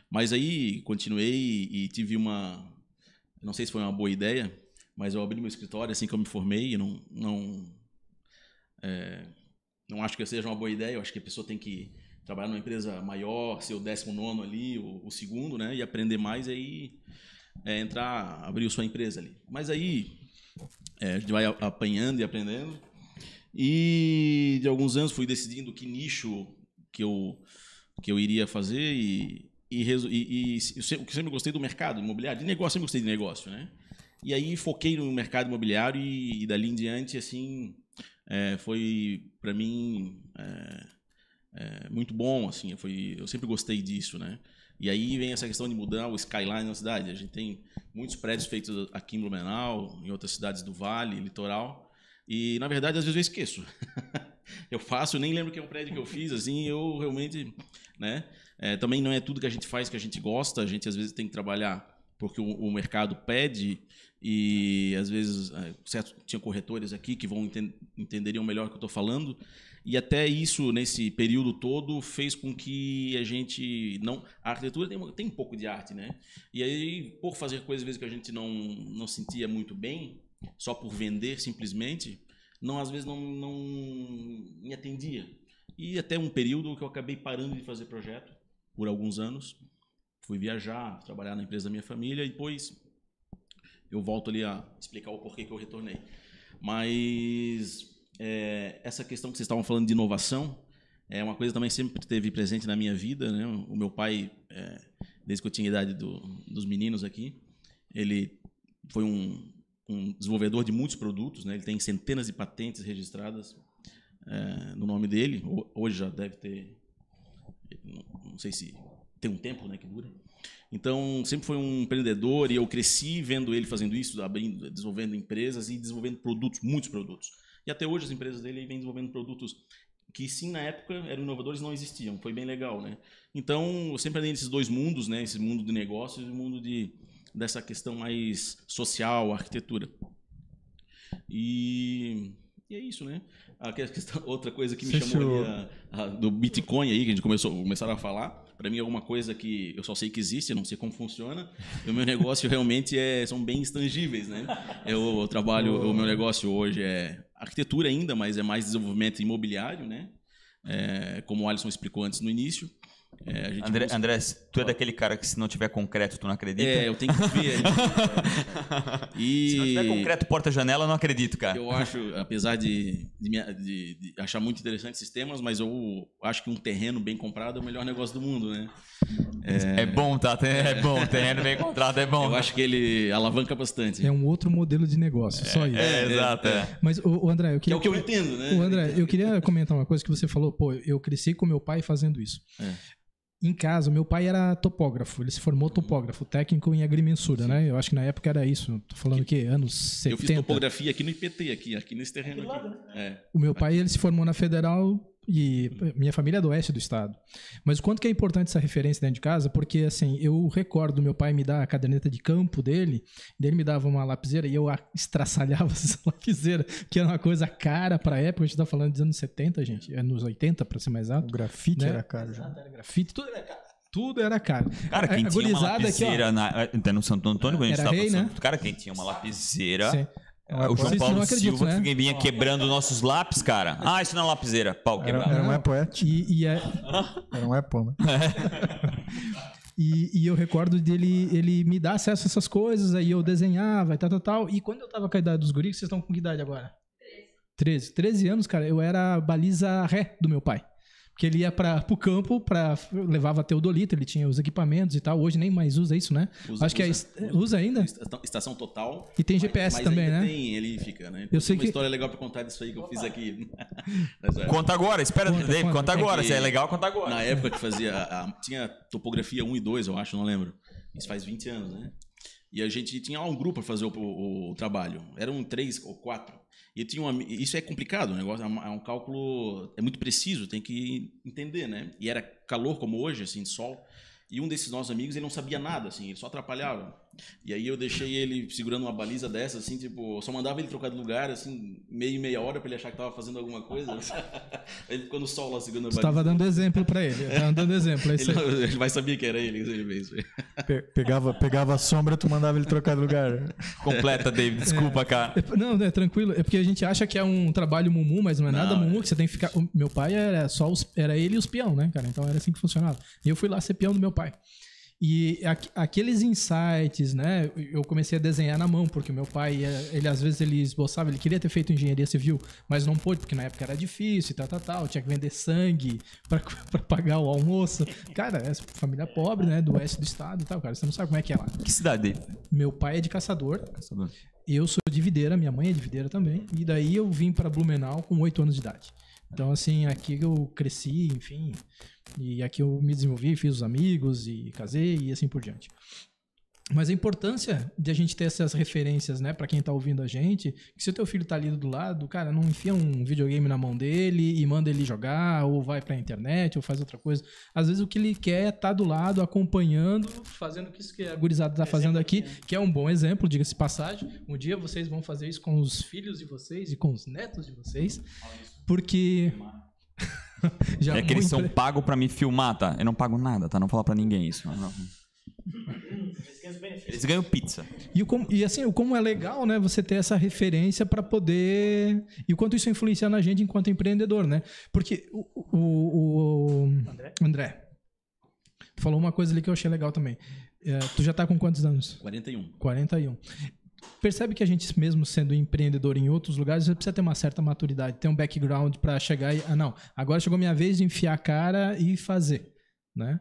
Mas aí continuei e tive uma, não sei se foi uma boa ideia, mas eu abri meu escritório assim que eu me formei. Não, não, é, não acho que seja uma boa ideia. Eu acho que a pessoa tem que trabalhar numa empresa maior, ser o décimo nono ali, o, o segundo, né, e aprender mais e aí é, entrar, abrir sua empresa ali. Mas aí é, a gente vai apanhando e aprendendo. E de alguns anos fui decidindo que nicho que eu, que eu iria fazer e, e, e, e eu sempre gostei do mercado imobiliário, de negócio, sempre gostei de negócio, né? E aí foquei no mercado imobiliário e, e dali em diante, assim, é, foi para mim é, é, muito bom, assim, foi, eu sempre gostei disso, né? E aí vem essa questão de mudar o skyline na cidade. A gente tem muitos prédios feitos aqui em Blumenau, em outras cidades do Vale, litoral. E, na verdade, às vezes eu esqueço. <laughs> eu faço, nem lembro que é um prédio que eu fiz, assim, eu realmente, né? É, também não é tudo que a gente faz que a gente gosta, a gente às vezes tem que trabalhar porque o, o mercado pede e às vezes é, certo tinha corretores aqui que vão enten entenderiam melhor o que eu estou falando. E até isso nesse período todo fez com que a gente não a arquitetura tem, tem um pouco de arte né? E aí por fazer coisas às vezes que a gente não não sentia muito bem só por vender simplesmente não às vezes não não me atendia. E até um período que eu acabei parando de fazer projeto por alguns anos fui viajar, trabalhar na empresa da minha família e depois eu volto ali a explicar o porquê que eu retornei. Mas é, essa questão que vocês estavam falando de inovação é uma coisa que também sempre teve presente na minha vida. Né? O meu pai, é, desde que eu tinha idade do, dos meninos aqui, ele foi um, um desenvolvedor de muitos produtos. Né? Ele tem centenas de patentes registradas é, no nome dele. Ho- Hoje já deve ter, não, não sei se tem um tempo né, que dura. Então, sempre foi um empreendedor e eu cresci vendo ele fazendo isso, abrindo, desenvolvendo empresas e desenvolvendo produtos, muitos produtos. E até hoje as empresas dele vêm desenvolvendo produtos que sim na época eram inovadores não existiam. Foi bem legal, né? Então, eu sempre andei nesses dois mundos, né? Esse mundo de negócios e o mundo de dessa questão mais social, arquitetura. E, e é isso, né? A questão, <laughs> outra coisa que me chamou a- a- do Bitcoin aí, que a gente começou, começaram a falar, para mim é alguma coisa que eu só sei que existe, não sei como funciona. E o meu negócio <laughs> realmente é são bens tangíveis, né? Eu, eu trabalho, o meu negócio hoje é arquitetura ainda, mas é mais desenvolvimento imobiliário, né? É, como o Alisson explicou antes no início. É, a gente André, busca- André, tu é daquele cara que se não tiver concreto, tu não acredita? É, eu tenho que ver. <laughs> e Se não tiver concreto, porta-janela, eu não acredito, cara. Eu acho, apesar de, de, de- de achar muito interessante esses temas, mas eu acho que um terreno bem comprado é o melhor negócio do mundo, né? É, bom, tá? É bom, terreno bem contrato é bom. Eu acho que ele alavanca bastante. É um outro modelo de negócio, só isso. É, exato. é. Mas, o, o André, eu Que é queria. o que eu entendo, né? O André, eu queria comentar uma coisa que você falou. Pô, eu cresci com meu pai fazendo isso. É. Em casa, meu pai era topógrafo. Ele se formou topógrafo, técnico em agrimensura, né? Eu acho que na época era isso. Tô falando o quê? Anos 70. Eu fiz topografia aqui no IPT, aqui, aqui nesse terreno aqui. É. O meu pai ele se formou na Federal e minha família é do oeste do estado. Mas o quanto que é importante essa referência dentro de casa? Porque assim, eu recordo meu pai me dar a caderneta de campo dele, dele me dava uma lapiseira e eu a- estraçalhava <laughs> essa lapiseira, que era uma coisa cara pra época, a gente tá falando dos anos 70, gente, anos 80 pra ser mais O alto. grafite Né? era caro já. Era grafite, tudo era caro. Tudo era caro. Cara, quem A- tinha uma gurizada aqui, ó. lapiseira na, até no Santo Antônio, quando a gente Era tava rei, passando, né? cara, quem tinha uma lapiseira, Sim. Ah, o João Vocês Paulo Silva, né? que vinha quebrando nossos lápis, cara. Ah, isso não é lapiseira. Pau Era, quebrado. era um Não. Apple, é? E, e é, <laughs> Era um Apple, né? <laughs> E, e eu recordo dele ele me dar acesso a essas coisas, aí eu desenhava e tal, tal, tal. E quando eu tava com a idade dos guris, vocês estão com que idade agora? 13. 13 anos, cara, eu era a baliza ré do meu pai. Porque ele ia para pro campo, pra, levava teodolito, ele tinha os equipamentos e tal. Hoje nem mais usa isso, né? Usa- Acho que é, usa- est- usa ainda. Esta- Estação total. E tem GPS mas também, ainda né? Tem, ele fica, né? Eu sei Tem uma que- história legal pra contar disso aí que eu fiz aqui. <laughs> Nessa- Conta agora, espera, Conta, Dave, conta, conta conta. agora. Se é legal, conta agora. Na época que fazia. a- tinha topografia 1 e 2, eu acho, não lembro. Isso faz 20 anos, né? E a gente tinha lá um grupo para fazer o, o- o trabalho. Eram três ou quatro. E tinha isso é complicado, o negócio é um, é um cálculo. É muito preciso, tem que entender, né? E era calor como hoje, assim, de sol. E um desses nossos amigos, ele não sabia nada, assim, ele só atrapalhava. E aí eu deixei ele segurando uma baliza dessa, assim, tipo, só mandava ele trocar de lugar, assim, meia e meia hora pra ele achar que tava fazendo alguma coisa. <laughs> ele ficou no sol lá segurando a Você baliza. tava dando exemplo pra ele. Tava dando exemplo. É Ele, ele vai saber que era ele ele fez. Pe- pegava, pegava a sombra, tu mandava ele trocar de lugar. Completa, Dave. Desculpa, cara. É, <laughs> Não, é tranquilo. É porque a gente acha que é um trabalho mumu, mas não é nada Não, mumu, que você tem que ficar. o meu pai era só os... era ele e os peão, né, cara? Então era assim que funcionava. E eu fui lá ser peão do meu pai. E aqu- aqueles insights, né? Eu comecei a desenhar na mão, porque meu pai, eh, ele às vezes ele esboçava, ele queria ter feito engenharia civil, mas não pôde, porque na época era difícil e tal, tal, tal. Tinha que vender sangue <laughs> pra, pra pagar o almoço. Cara, é família pobre, né? Do oeste do estado e tal, cara. Você não sabe como é que é lá. Que cidade? Meu pai é de caçador, eu sou de Videira, minha mãe é de Videira também. E daí eu vim para Blumenau com 8 anos de idade. Então, assim, aqui eu cresci, enfim. E aqui eu me desenvolvi, fiz os amigos e casei e assim por diante. Mas a importância de a gente ter essas referências, né, para quem tá ouvindo a gente, que se o teu filho tá ali do lado, cara, não enfia um videogame na mão dele e manda ele jogar, ou vai pra internet, ou faz outra coisa. Às vezes o que ele quer é tá do lado, acompanhando, fazendo o que isso que a gurizada tá fazendo aqui, que é um bom exemplo, diga-se passagem. Um dia vocês vão fazer isso com os filhos de vocês e com os netos de vocês, porque <laughs> <laughs> já É que eles são pagos pra me filmar, tá? Eu não pago nada, tá? Não fala pra ninguém isso. não. Eles ganham pizza. E, o como, e assim, o como é legal, né, você ter essa referência para poder. E o quanto isso influencia na gente enquanto empreendedor, né? Porque o, o, o- André. tu falou uma coisa ali que eu achei legal também. É, tu já tá com quantos anos? 41. 41. Percebe que a gente, mesmo sendo empreendedor em outros lugares, você precisa ter uma certa maturidade, ter um background para chegar e. Ah, não, agora chegou minha vez de enfiar a cara e fazer. Né?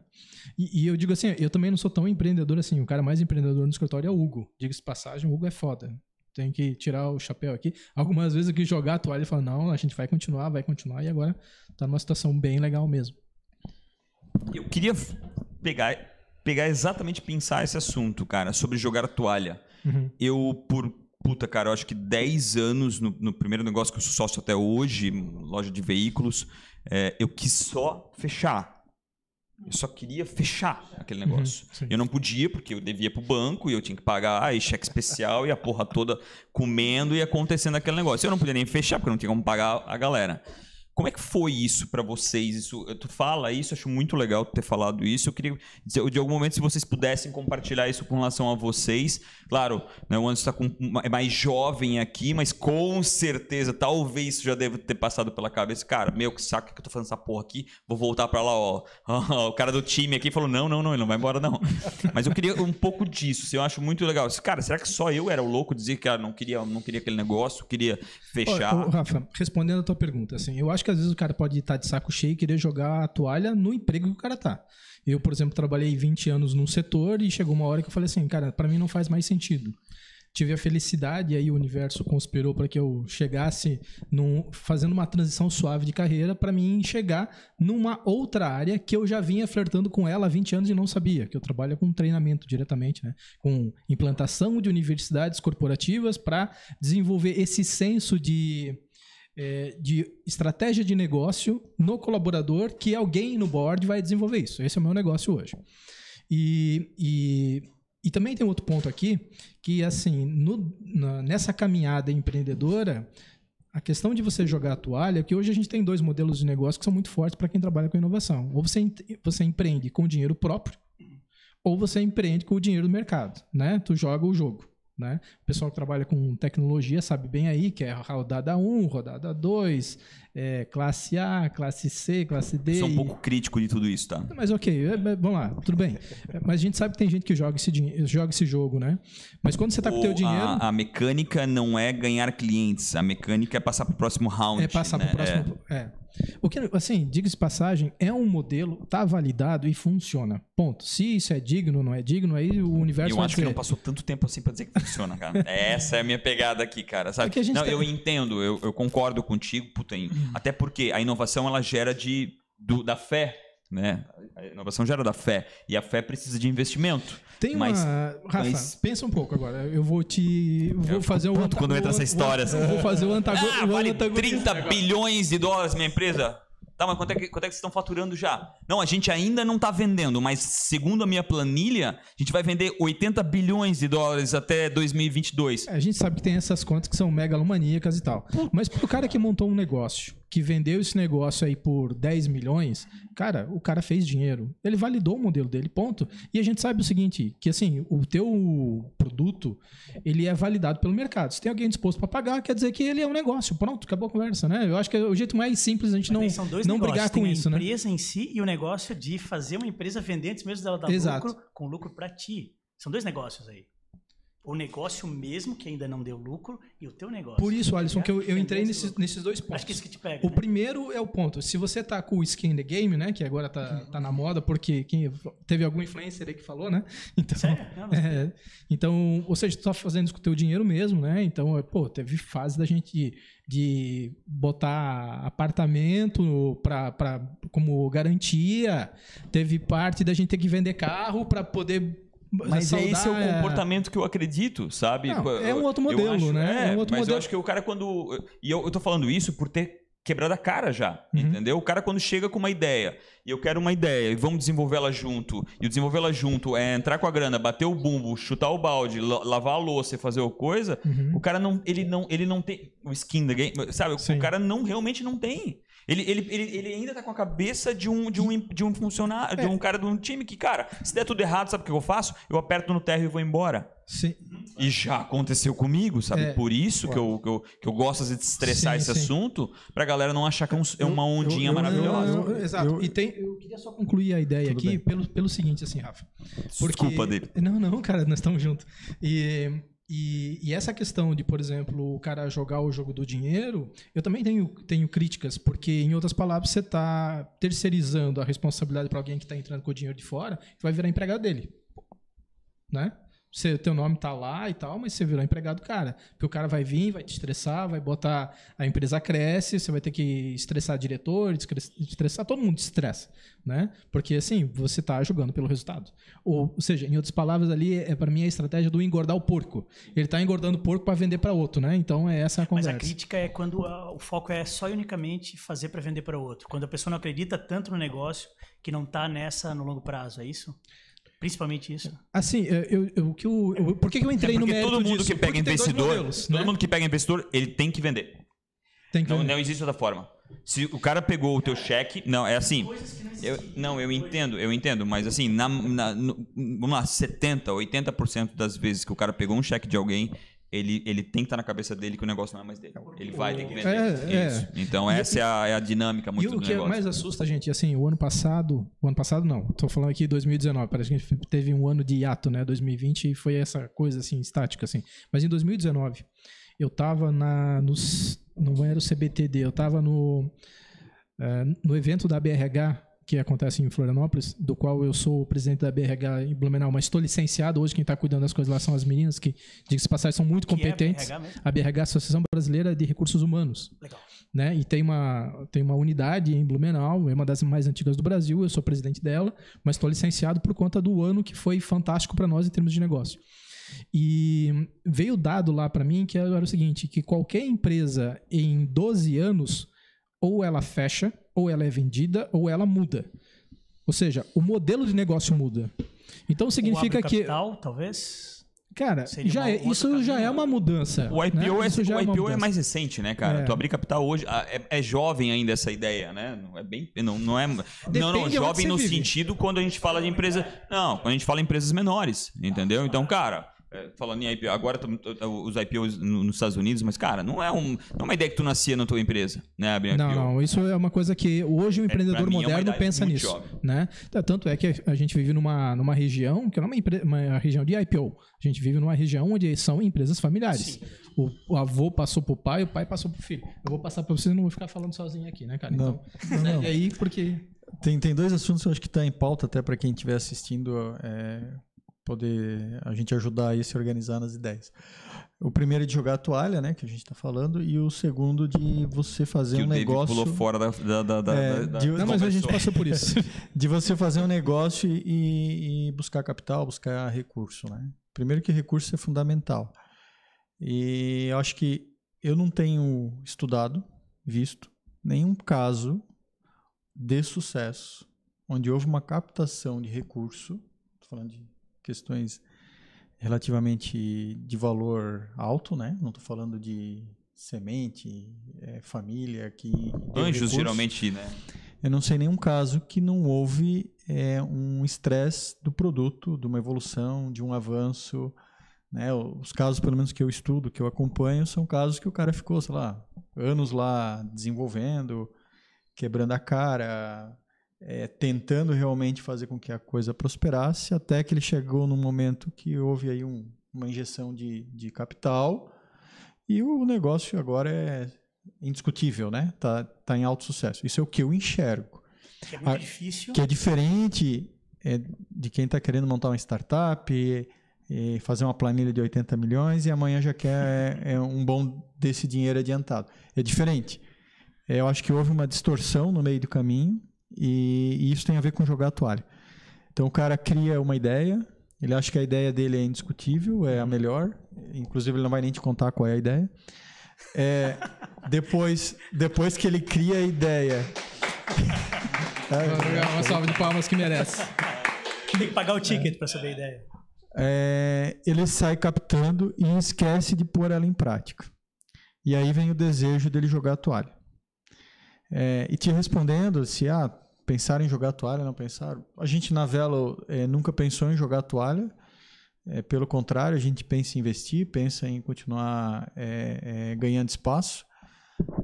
E, e eu digo assim, eu também não sou tão empreendedor assim. O cara mais empreendedor no escritório é o Hugo. Diga-se passagem, o Hugo é foda. Tem que tirar o chapéu aqui. Algumas vezes eu quis jogar a toalha e falar, não, a gente vai continuar, vai continuar. E agora tá numa situação bem legal mesmo. Eu queria pegar, pegar exatamente pensar esse assunto, cara, sobre jogar a toalha. Uhum. Eu, por. Puta, cara, eu acho que 10 anos no, no primeiro negócio que eu sou sócio até hoje, loja de veículos, é, eu quis só fechar. Eu só queria fechar aquele negócio. sim. eu não podia, porque eu devia pro banco e eu tinha que pagar aí, cheque especial e a porra toda comendo e acontecendo aquele negócio. Eu não podia nem fechar, porque eu não tinha como pagar a galera. Como é que foi isso pra vocês? Isso, tu fala isso, acho muito legal tu ter falado isso. Eu queria dizer, de algum momento, se vocês pudessem compartilhar isso com relação a vocês. Claro, né, o Anderson tá com, é mais jovem aqui, mas com certeza, talvez isso já deve ter passado pela cabeça. Cara, meu, que saco que eu tô fazendo essa porra aqui, vou voltar pra lá, ó. <laughs> o cara do time aqui falou: não, não, não, ele não vai embora, não. <laughs> mas eu queria um pouco disso, assim, eu acho muito legal. Cara, será que só eu era o louco dizer que ah, não, queria, não queria aquele negócio, queria fechar? Ô, ô, Rafa, respondendo a tua pergunta, assim, eu acho que às vezes o cara pode estar de saco cheio e querer jogar a toalha no emprego que o cara tá. Eu, por exemplo, trabalhei 20 anos num setor e chegou uma hora que eu falei assim, cara, para mim não faz mais sentido. Tive a felicidade e aí o universo conspirou para que eu chegasse num, fazendo uma transição suave de carreira para mim chegar numa outra área que eu já vinha flertando com ela há 20 anos e não sabia, que eu trabalho com treinamento diretamente, né? com implantação de universidades corporativas para desenvolver esse senso de é, de estratégia de negócio no colaborador que alguém no board vai desenvolver isso. Esse é o meu negócio hoje. E, e, e também tem outro ponto aqui, que assim, no, na, nessa caminhada empreendedora, a questão de você jogar a toalha, que hoje a gente tem dois modelos de negócio que são muito fortes para quem trabalha com inovação. Ou você, você empreende com dinheiro próprio, ou você empreende com o dinheiro do mercado, né? Tu joga o jogo. Né? O pessoal que trabalha com tecnologia sabe bem aí que é rodada 1, rodada 2, é, classe A, classe C, classe D. Sou um pouco crítico de tudo isso, tá? Mas ok, é, é, vamos lá, tudo bem. É, mas a gente sabe que tem gente que joga esse, joga esse jogo, né? Mas quando você está com o teu dinheiro... A, a, mecânica não é ganhar clientes, a mecânica é passar para o próximo round. É passar né? para o próximo... É. O que, assim, diga-se passagem, é um modelo, tá validado e funciona. Ponto. Se isso é digno ou não é digno, aí o universo Eu acho que não passou tanto tempo assim pra dizer que funciona, cara. <laughs> Essa é a minha pegada aqui, cara. Sabe? É não, tá... eu entendo, eu, eu, concordo contigo, puta, hum. até porque a inovação ela gera de, do, da fé né? A inovação gera da fé e a fé precisa de investimento. Tem uma. Mas, Rafa, mas... pensa um pouco agora. Eu vou te. Vou eu fazer o. Anta... quando entra essa história. Vou, assim. vou fazer o antagonista. Ah, vale 30 bilhões de dólares minha empresa. Tá, mas quanto é, que, quanto é que vocês estão faturando já? Não, a gente ainda não está vendendo, mas segundo a minha planilha, a gente vai vender 80 bilhões de dólares até 2022. É, a gente sabe que tem essas contas que são megalomaníacas e tal. Mas pro cara que montou um negócio, que vendeu esse negócio aí por 10 milhões, cara, o cara fez dinheiro. Ele validou o modelo dele, ponto. E a gente sabe o seguinte, que assim, o teu produto, ele é validado pelo mercado. Se tem alguém disposto para pagar, quer dizer que ele é um negócio. Pronto, acabou a conversa, né? Eu acho que é o jeito mais simples a gente não, não brigar com isso, né? a empresa em si e o negócio de fazer uma empresa vender antes mesmo dela dar Exato. lucro, com lucro para ti. São dois negócios aí o negócio mesmo que ainda não deu lucro e o teu negócio. Por isso, Alisson, que eu, eu entrei nesses, nesses dois pontos. Acho que isso que te pega. O né? primeiro é o ponto. Se você tá com o skin in the game, né? Que agora tá, tá na moda, porque quem, teve algum influencer aí que falou, né? <laughs> Então, não, é, então ou seja, tu tá fazendo isso com o teu dinheiro mesmo, né? Então, pô, teve fase da gente de botar apartamento pra, pra, como garantia, teve parte da gente ter que vender carro para poder mas é esse é o comportamento que eu acredito, sabe? Não, é um outro modelo, acho, né? É, um outro mas modelo. eu acho que o cara quando... E eu, eu tô falando isso por ter quebrado a cara já, uhum. entendeu? O cara quando chega com uma ideia, e eu quero uma ideia, e vamos desenvolvê-la junto, e o desenvolvê-la junto é entrar com a grana, bater o bumbo, chutar o balde, lavar a louça e fazer o coisa, uhum. o cara não, ele não, ele não tem o skin da game, sabe? Sim. O cara não realmente não tem. Ele, ele, ele, ele ainda tá com a cabeça de um, de um, de um funcionário, é. de um cara de um time que, cara, se der tudo errado, sabe o que eu faço? Eu aperto no terra e vou embora. Sim. E já aconteceu comigo, sabe? É. Por isso que eu, que, eu, que eu gosto de estressar sim, esse sim. assunto, pra galera não achar que é, é uma ondinha eu, eu, maravilhosa. exato. e tem, eu queria só concluir a ideia aqui pelo, pelo seguinte, assim, Rafa. Porque, Desculpa dele. Não, não, cara, nós estamos juntos. E e, e, essa questão de, por exemplo, o cara jogar o jogo do dinheiro, eu também tenho, tenho críticas, porque, em outras palavras, você está terceirizando a responsabilidade para alguém que está entrando com o dinheiro de fora, que vai virar empregado dele. Né? Você, teu nome tá lá e tal, mas você virou empregado do cara. Porque o cara vai vir, vai te estressar, vai botar. A empresa cresce, você vai ter que estressar diretor, estressar, todo mundo estressa, né? Porque assim, você tá jogando pelo resultado. Ou, ou seja, em outras palavras, ali é para mim a estratégia do engordar o porco. Ele tá engordando o porco para vender para outro, né? Então é essa a conversa. Mas a crítica é quando a, o foco é só e unicamente fazer para vender para outro. Quando a pessoa não acredita tanto no negócio que não tá nessa no longo prazo, é isso? Principalmente isso. Assim, eu, eu, que eu, eu, por que, eu entrei é no mérito todo mundo disso? que pega investidor, modelos, todo né? mundo que pega investidor, ele tem que vender. Tem que não, vender. não existe outra forma. Se o cara pegou o teu cheque, não, é assim. Eu, não, eu entendo, eu entendo, mas assim, na, na- no- vamos lá, 70, 80% das vezes que o cara pegou um cheque de alguém, ele, ele tem que estar na cabeça dele que o negócio não é mais dele. Ele vai ter que vender. É, é. Isso. Então essa é a, é a dinâmica E muito o do que negócio. mais assusta a gente, assim, o ano passado, o ano passado não, tô falando aqui 2019, parece que a gente teve um ano de hiato, né, 2020 e foi essa coisa, assim, estática, assim. Mas em 2019, eu tava na, nos, não era o CBTD, eu tava no, eh, no evento da BRH, que acontece em Florianópolis, do qual eu sou o presidente da BRH em Blumenau, mas estou licenciado hoje, quem está cuidando das coisas lá são as meninas, que, diga-se de passagem, são muito Que é a competentes. BRH a BRH, Associação Brasileira de Recursos Humanos Legal. né? E tem uma, tem uma unidade em Blumenau, é uma das mais antigas do Brasil, eu sou presidente dela, mas estou licenciado por conta do ano que foi fantástico para nós em termos de negócio. E veio dado lá para mim que era o seguinte, que qualquer empresa em 12 anos, ou ela fecha, ou ela é vendida, ou ela muda. Ou seja, o modelo de negócio muda. Então significa abre que, capital, talvez. cara, seria já é- isso já caminho, é uma mudança. O IPO, né? é, Isso já o IPO é mais recente, né, cara? É. Tu abrir capital hoje ah, é, é jovem ainda essa ideia, né? Não é bem, não, não é, não, não, Depende onde jovem no vive. sentido quando a gente fala de empresa, não, quando a gente fala em empresas menores, entendeu? Então, cara, é, falando em IPO, agora os IPOs no- nos Estados Unidos, mas cara, não é, um, não é uma ideia que tu nascia na tua empresa, né, abrir Não, IPO. não, isso é uma coisa que hoje o empreendedor pra mim é moderno ideia pensa nisso, jovem. né? Tá, Tanto é que a gente vive numa, numa região que não é uma, empre- uma região de IPO. A gente vive numa região onde são empresas familiares. O, o avô passou pro pai, o pai passou pro filho. Eu vou passar para vocês, não vou ficar falando sozinho aqui, né, cara? Não. Então, Não, não. E aí, porque Tem, tem dois assuntos que eu acho que está em pauta até para quem estiver assistindo é, poder a gente ajudar aí a se organizar nas ideias. O primeiro é de jogar a toalha, né, que a gente está falando, e o segundo de você fazer que um o negócio pulou fora da, da, da, da- É, da- de- não, mas a gente passou por isso. <laughs> de você fazer um negócio e, e buscar capital, buscar recurso, né? Primeiro que recurso é fundamental. E eu acho que eu não tenho estudado, visto nenhum caso de sucesso onde houve uma captação de recurso, falando de questões relativamente de valor alto, né? Não estou falando de semente, é, família que Anjos, geralmente, né? Eu não sei nenhum caso que não houve é, um estresse do produto, de uma evolução, de um avanço. Né? Os casos, pelo menos que eu estudo, que eu acompanho, são casos que o cara ficou, sei lá, anos lá desenvolvendo, quebrando a cara, é, tentando realmente fazer com que a coisa prosperasse, até que ele chegou num momento que houve aí um- uma injeção de, de capital e o negócio agora é indiscutível, né? Tá, tá em alto sucesso. Isso é o que eu enxergo. Que é muito Ah, difícil. Que é diferente é, de quem está querendo montar uma startup e, e fazer uma planilha de 80 milhões e amanhã já quer é, um bom desse dinheiro adiantado. É diferente. É, eu acho que houve uma distorção no meio do caminho e, e isso tem a ver com jogar a toalha. Então o cara cria uma ideia, ele acha que a ideia dele é indiscutível, é a melhor, inclusive ele não vai nem te contar qual é a ideia. É, depois, depois que ele cria a ideia. Uma salva de palmas que merece. Tem que pagar o ticket para saber a ideia. é, ele sai captando e esquece de pôr ela em prática. E aí vem o desejo dele jogar a toalha. É, e te respondendo se ah, pensaram em jogar toalha, não pensaram. A gente na Velo é, nunca pensou em jogar toalha. É, pelo contrário, a gente pensa em investir, pensa em continuar é, é, ganhando espaço.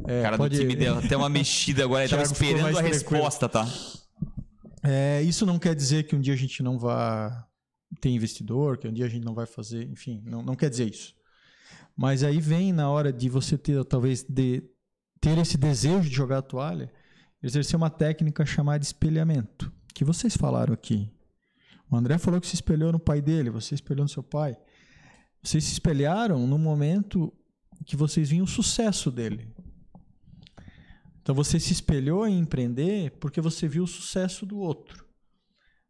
É, cara pode- do time deu até uma <laughs> mexida agora, ele tava Thiago ficou esperando a resposta, tá? É, isso não quer dizer que um dia a gente não vá ter investidor, que um dia a gente não vai fazer, enfim, não, não quer dizer isso. Mas aí vem na hora de você ter, talvez, de, ter esse desejo de jogar a toalha, exercer uma técnica chamada espelhamento, que vocês falaram aqui. O André falou que se espelhou no pai dele, você espelhou no seu pai. Vocês se espelharam no momento que vocês viam o sucesso dele. Então você se espelhou em empreender porque você viu o sucesso do outro.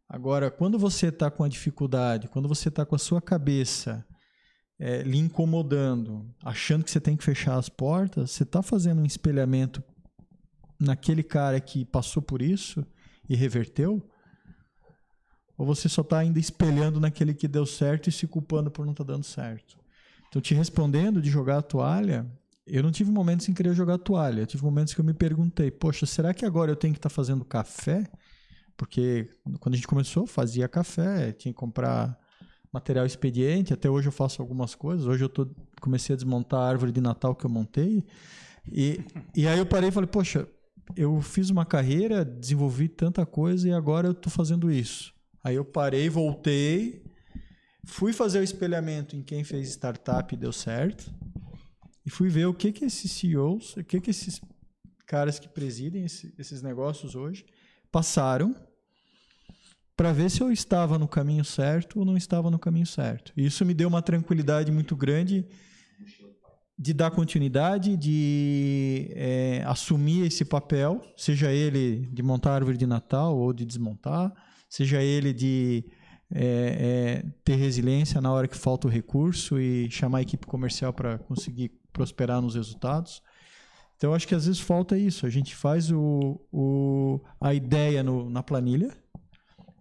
Agora, quando você está com a dificuldade, quando você está com a sua cabeça eh, lhe incomodando, achando que você tem que fechar as portas, você está fazendo um espelhamento naquele cara que passou por isso e reverteu? Ou você só está ainda espelhando naquele que deu certo e se culpando por não estar dando certo? Então, te respondendo de jogar a toalha, eu não tive momentos em querer jogar toalha. Eu tive momentos que eu me perguntei, poxa, será que agora eu tenho que estar fazendo café? Porque quando a gente começou, fazia café, tinha que comprar material expediente. Até hoje eu faço algumas coisas. Hoje eu tô, comecei a desmontar a árvore de Natal que eu montei. E, e aí eu parei e falei, poxa, eu fiz uma carreira, desenvolvi tanta coisa e agora eu estou fazendo isso. Aí eu parei, voltei, fui fazer o espelhamento em quem fez startup e deu certo. E fui ver o que que esses CEOs, o que que esses caras que presidem esse, esses negócios hoje passaram para ver se eu estava no caminho certo ou não estava no caminho certo. E isso me deu uma tranquilidade muito grande de dar continuidade, de é, assumir esse papel, seja ele de montar árvore de Natal ou de desmontar, seja ele de é, é, ter resiliência na hora que falta o recurso e chamar a equipe comercial para conseguir prosperar nos resultados. Então, acho que às vezes falta isso. A gente faz o, o a ideia no, na planilha,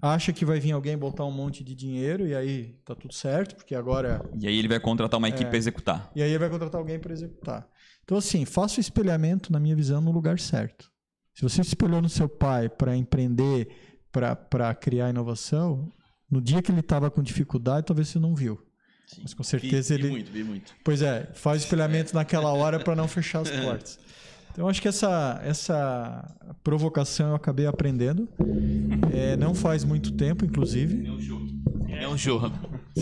acha que vai vir alguém botar um monte de dinheiro e aí tá tudo certo, porque agora. E aí ele vai contratar uma equipe É. para executar. E aí ele vai contratar alguém para executar. Então, assim, faça o espelhamento, na minha visão, no lugar certo. Se você se espelhou no seu pai para empreender, para criar inovação, no dia que ele estava com dificuldade, talvez você não viu. Sim. Mas com certeza vi, vi ele- muito, vi muito. Pois é, faz o espelhamento naquela hora para não fechar as <laughs> portas. Então, acho que essa, essa provocação eu acabei aprendendo. É, não faz muito tempo, inclusive. É um jogo.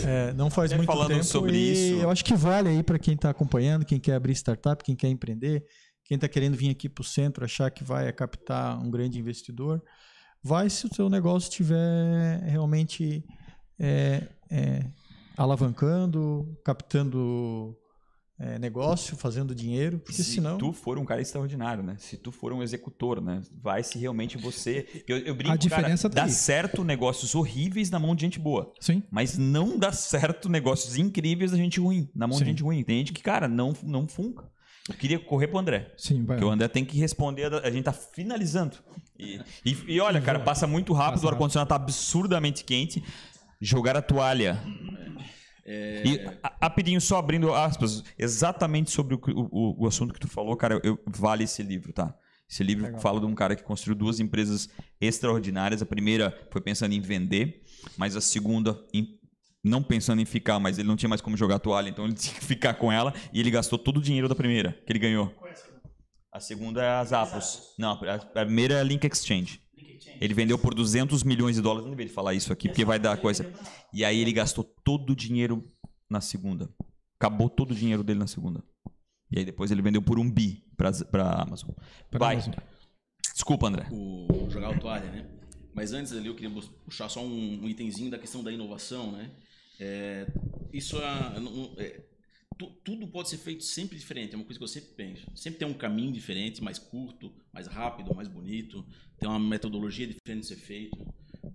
É, não faz Até muito falando tempo. sobre e isso- Eu acho que vale aí para quem está acompanhando, quem quer abrir startup, quem quer empreender, quem está querendo vir aqui para o centro, achar que vai captar um grande investidor. Vai se o seu negócio estiver realmente é, é, alavancando, captando é, negócio, fazendo dinheiro, porque se senão. tu for um cara extraordinário, né? Se tu for um executor, né? Vai se realmente você. <laughs> Eu, eu brinco, A diferença cara, tá dá aí. certo negócios horríveis na mão de gente boa. Sim. Mas não dá certo negócios incríveis da gente ruim, na mão Sim. de gente ruim. Tem gente que, cara, não, não funca. Eu queria correr pro André. Sim, vai. Porque o André tem que responder, a gente tá finalizando. E, e, e olha, cara, passa muito rápido, Passa o ar-condicionado tá absurdamente quente. Jogar a toalha. É, E rapidinho, só abrindo aspas, exatamente sobre o, o- o assunto que tu falou, cara, eu, vale esse livro, tá? Esse livro fala de um cara que construiu duas empresas extraordinárias. A primeira foi pensando em vender, mas a segunda em- não pensando em ficar, mas ele não tinha mais como jogar a toalha, então ele <laughs> tinha que ficar com ela e ele gastou todo o dinheiro da primeira que ele ganhou. A segunda é a Zappos. Não, a a primeira é a Link Exchange. Ele vendeu por 200 milhões de dólares. Não deveria falar isso aqui, porque vai dar coisa. E aí ele gastou todo o dinheiro na segunda. Acabou todo o dinheiro dele na segunda. E aí depois ele vendeu por um bi pra, pra Amazon. Pra vai. Amazon. Desculpa, André. o jogar o toalha, né? Mas antes ali eu queria puxar só um, um itemzinho da questão da inovação, né? É, isso é, é, tudo pode ser feito sempre diferente, é uma coisa que eu sempre penso. Sempre tem um caminho diferente, mais curto, mais rápido, mais bonito, tem uma metodologia diferente de ser feito,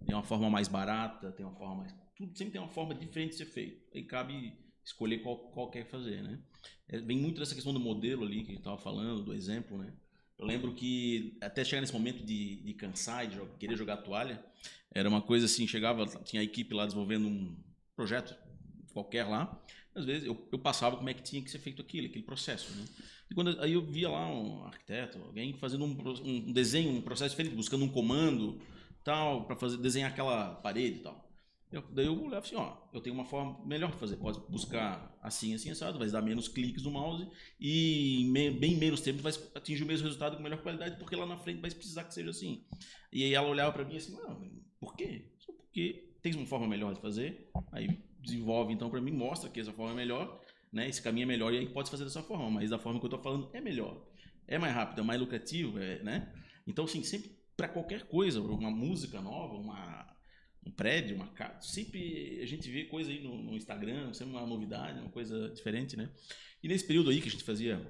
tem uma forma mais barata, tem uma forma mais. Tudo sempre tem uma forma diferente de ser feito. Aí cabe escolher qual, qual quer fazer, né? É, vem muito dessa questão do modelo ali que a gente estava falando, do exemplo, né? Eu lembro que até chegar nesse momento de, de cansar e de jo- querer jogar toalha, era uma coisa assim, chegava, tinha a equipe lá desenvolvendo um projeto qualquer lá, às vezes eu, eu passava como é que tinha que ser feito aquilo, aquele processo, né? E quando aí eu via lá um arquiteto, alguém fazendo um, um desenho, um processo diferente, buscando um comando, tal, para fazer desenhar aquela parede e tal. Eu, daí eu olhava assim, ó, eu tenho uma forma melhor de fazer, pode buscar assim, assim, assado, vai dar menos cliques no mouse e me- bem menos tempo vai atingir o mesmo resultado com melhor qualidade, porque lá na frente vai precisar que seja assim. E aí ela olhava para mim assim, não, por quê? Só porque tens uma forma melhor de fazer, aí desenvolve então para mim, mostra que essa forma é melhor, né? Esse caminho é melhor e aí pode fazer dessa forma, mas da forma que eu tô falando é melhor. É mais rápido, é mais lucrativo, é, né? Então, assim, sempre para qualquer coisa, uma música nova, uma um prédio, uma casa, sempre a gente vê coisa aí no, no Instagram, sempre uma novidade, uma coisa diferente, né? E nesse período aí que a gente fazia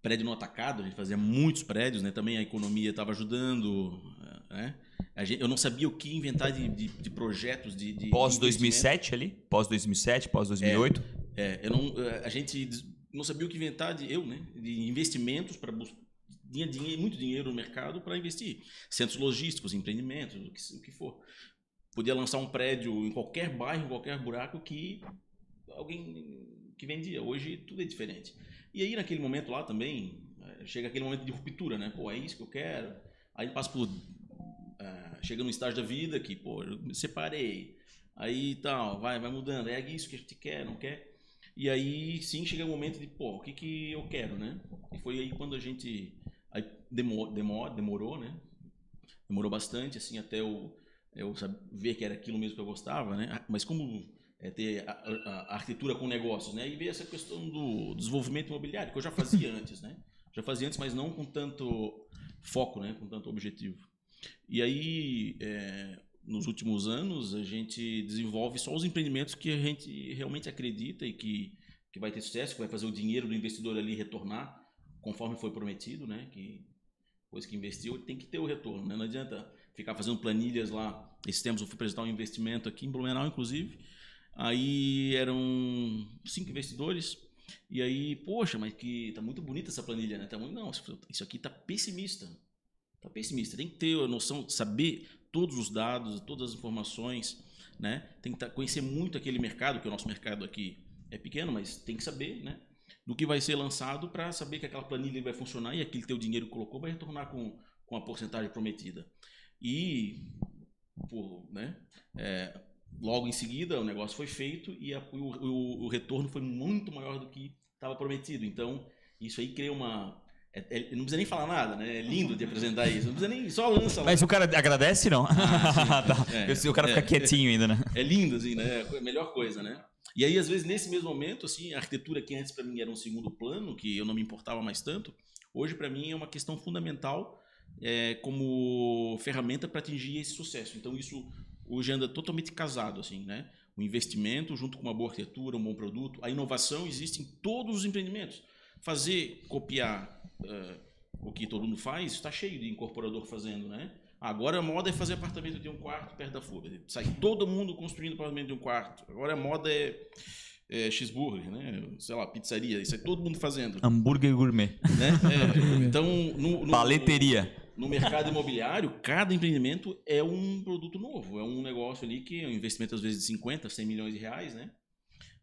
prédio no atacado, a gente fazia muitos prédios, né? Também a economia estava ajudando, né? Gente, eu não sabia o que inventar de, de, de projetos de, de Pós de 2007 ali? Pós 2007, pós 2008. é, eu não, a gente não sabia o que inventar de eu, né? De investimentos para tinha dinheiro, muito dinheiro no mercado para investir, centros logísticos, empreendimentos, o que, o que for. Podia lançar um prédio em qualquer bairro, em qualquer buraco que alguém que vendia. Hoje tudo é diferente. E aí naquele momento lá também, eh, chega aquele momento de ruptura, né? Pô, é isso que eu quero. Aí passa por. Uh, chega num estágio da vida que, pô, eu me separei. Aí tal, vai, vai mudando. É isso que a gente quer, não quer? E aí sim chega o momento de, pô, o que, que eu quero, né? E foi aí quando a gente. Aí demor, demor, demorou, né? Demorou bastante, assim, até eu, eu ver que era aquilo mesmo que eu gostava, né? Mas como é, ter a, a, a, arquitetura com negócios, né? E ver essa questão do desenvolvimento imobiliário, que eu já fazia <laughs> antes, né? Já fazia antes, mas não com tanto foco, né? Com tanto objetivo. E aí, é, nos últimos anos, a gente desenvolve só os empreendimentos que a gente realmente acredita e que, que vai ter sucesso, que vai fazer o dinheiro do investidor ali retornar, conforme foi prometido, né? Que coisa que investiu tem que ter o retorno, né? Não adianta ficar fazendo planilhas lá. Esses tempos eu fui apresentar um investimento aqui em Blumenau, inclusive, Aí eram cinco investidores. E aí, poxa, mas que tá muito bonita essa planilha, né? Tá muito, não, isso aqui tá pessimista. Tá pessimista. Tem que ter a noção, saber todos os dados, todas as informações, né? Tem que tá, conhecer muito aquele mercado, que o nosso mercado aqui é pequeno, mas tem que saber, né? Do que vai ser lançado para saber que aquela planilha vai funcionar e aquele teu dinheiro que colocou vai retornar com, com a porcentagem prometida. E, por, né? É, logo em seguida o negócio foi feito e a, o, o, o, retorno foi muito maior do que estava prometido. Então, isso aí cria uma. É, é, não precisa nem falar nada, né? É lindo de apresentar isso. Não precisa nem. Só lança lá. Mas o cara agradece, não? Ah, <laughs> tá. é, o cara fica é, quietinho ainda, né? É lindo, assim, né? É a melhor coisa, né? E aí, às vezes, nesse mesmo momento, assim, a arquitetura que antes para mim era um segundo plano, que eu não me importava mais tanto, hoje para mim é uma questão fundamental é, como ferramenta para atingir esse sucesso. Então, isso hoje anda totalmente casado, assim, né? O investimento junto com uma boa arquitetura, um bom produto, a inovação existe em todos os empreendimentos. Fazer, copiar uh, o que todo mundo faz, está cheio de incorporador fazendo, né? Agora a moda é fazer apartamento de um quarto perto da fuga. Sai todo mundo construindo apartamento de um quarto. Agora a moda é, é cheeseburger, né? Sei lá, pizzaria. Isso é todo mundo fazendo. Hambúrguer gourmet. Né? <laughs> É, então, no, no, Paleteria no mercado imobiliário, cada empreendimento é um produto novo, é um negócio ali que é um investimento às vezes de 50, 100 milhões de reais, né?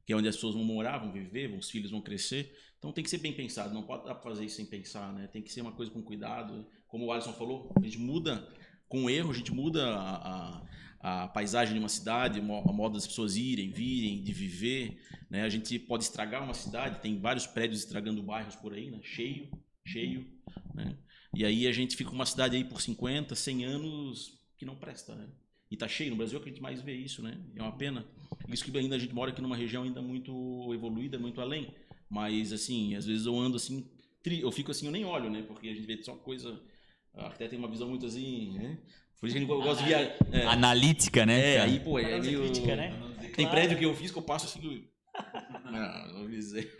Que é onde as pessoas vão morar, vão viver, os filhos vão crescer. Então tem que ser bem pensado, não pode dar para fazer isso sem pensar, né? Tem que ser uma coisa com cuidado. Como o Alisson falou, a gente muda com erro, a gente muda a, a, a paisagem de uma cidade, a modo das pessoas irem, virem, de viver, né? A gente pode estragar uma cidade, tem vários prédios estragando bairros por aí, né? Cheio, cheio, né? E aí a gente fica uma cidade aí por 50, 100 anos que não presta, né? E tá cheio, no Brasil é que a gente mais vê isso, né? É uma pena. Isso que ainda a gente mora aqui numa região ainda muito evoluída, muito além. Mas, assim, às vezes eu ando assim, eu fico assim, eu nem olho, né? Porque a gente vê só coisa... A arquiteto tem uma visão muito assim, né? Por isso que eu gosto de... É, Analítica, né? É, aí, pô, é meio... Crítica, né? Tem claro. prédio que eu fiz que eu passo assim... <laughs> Não, não dizer.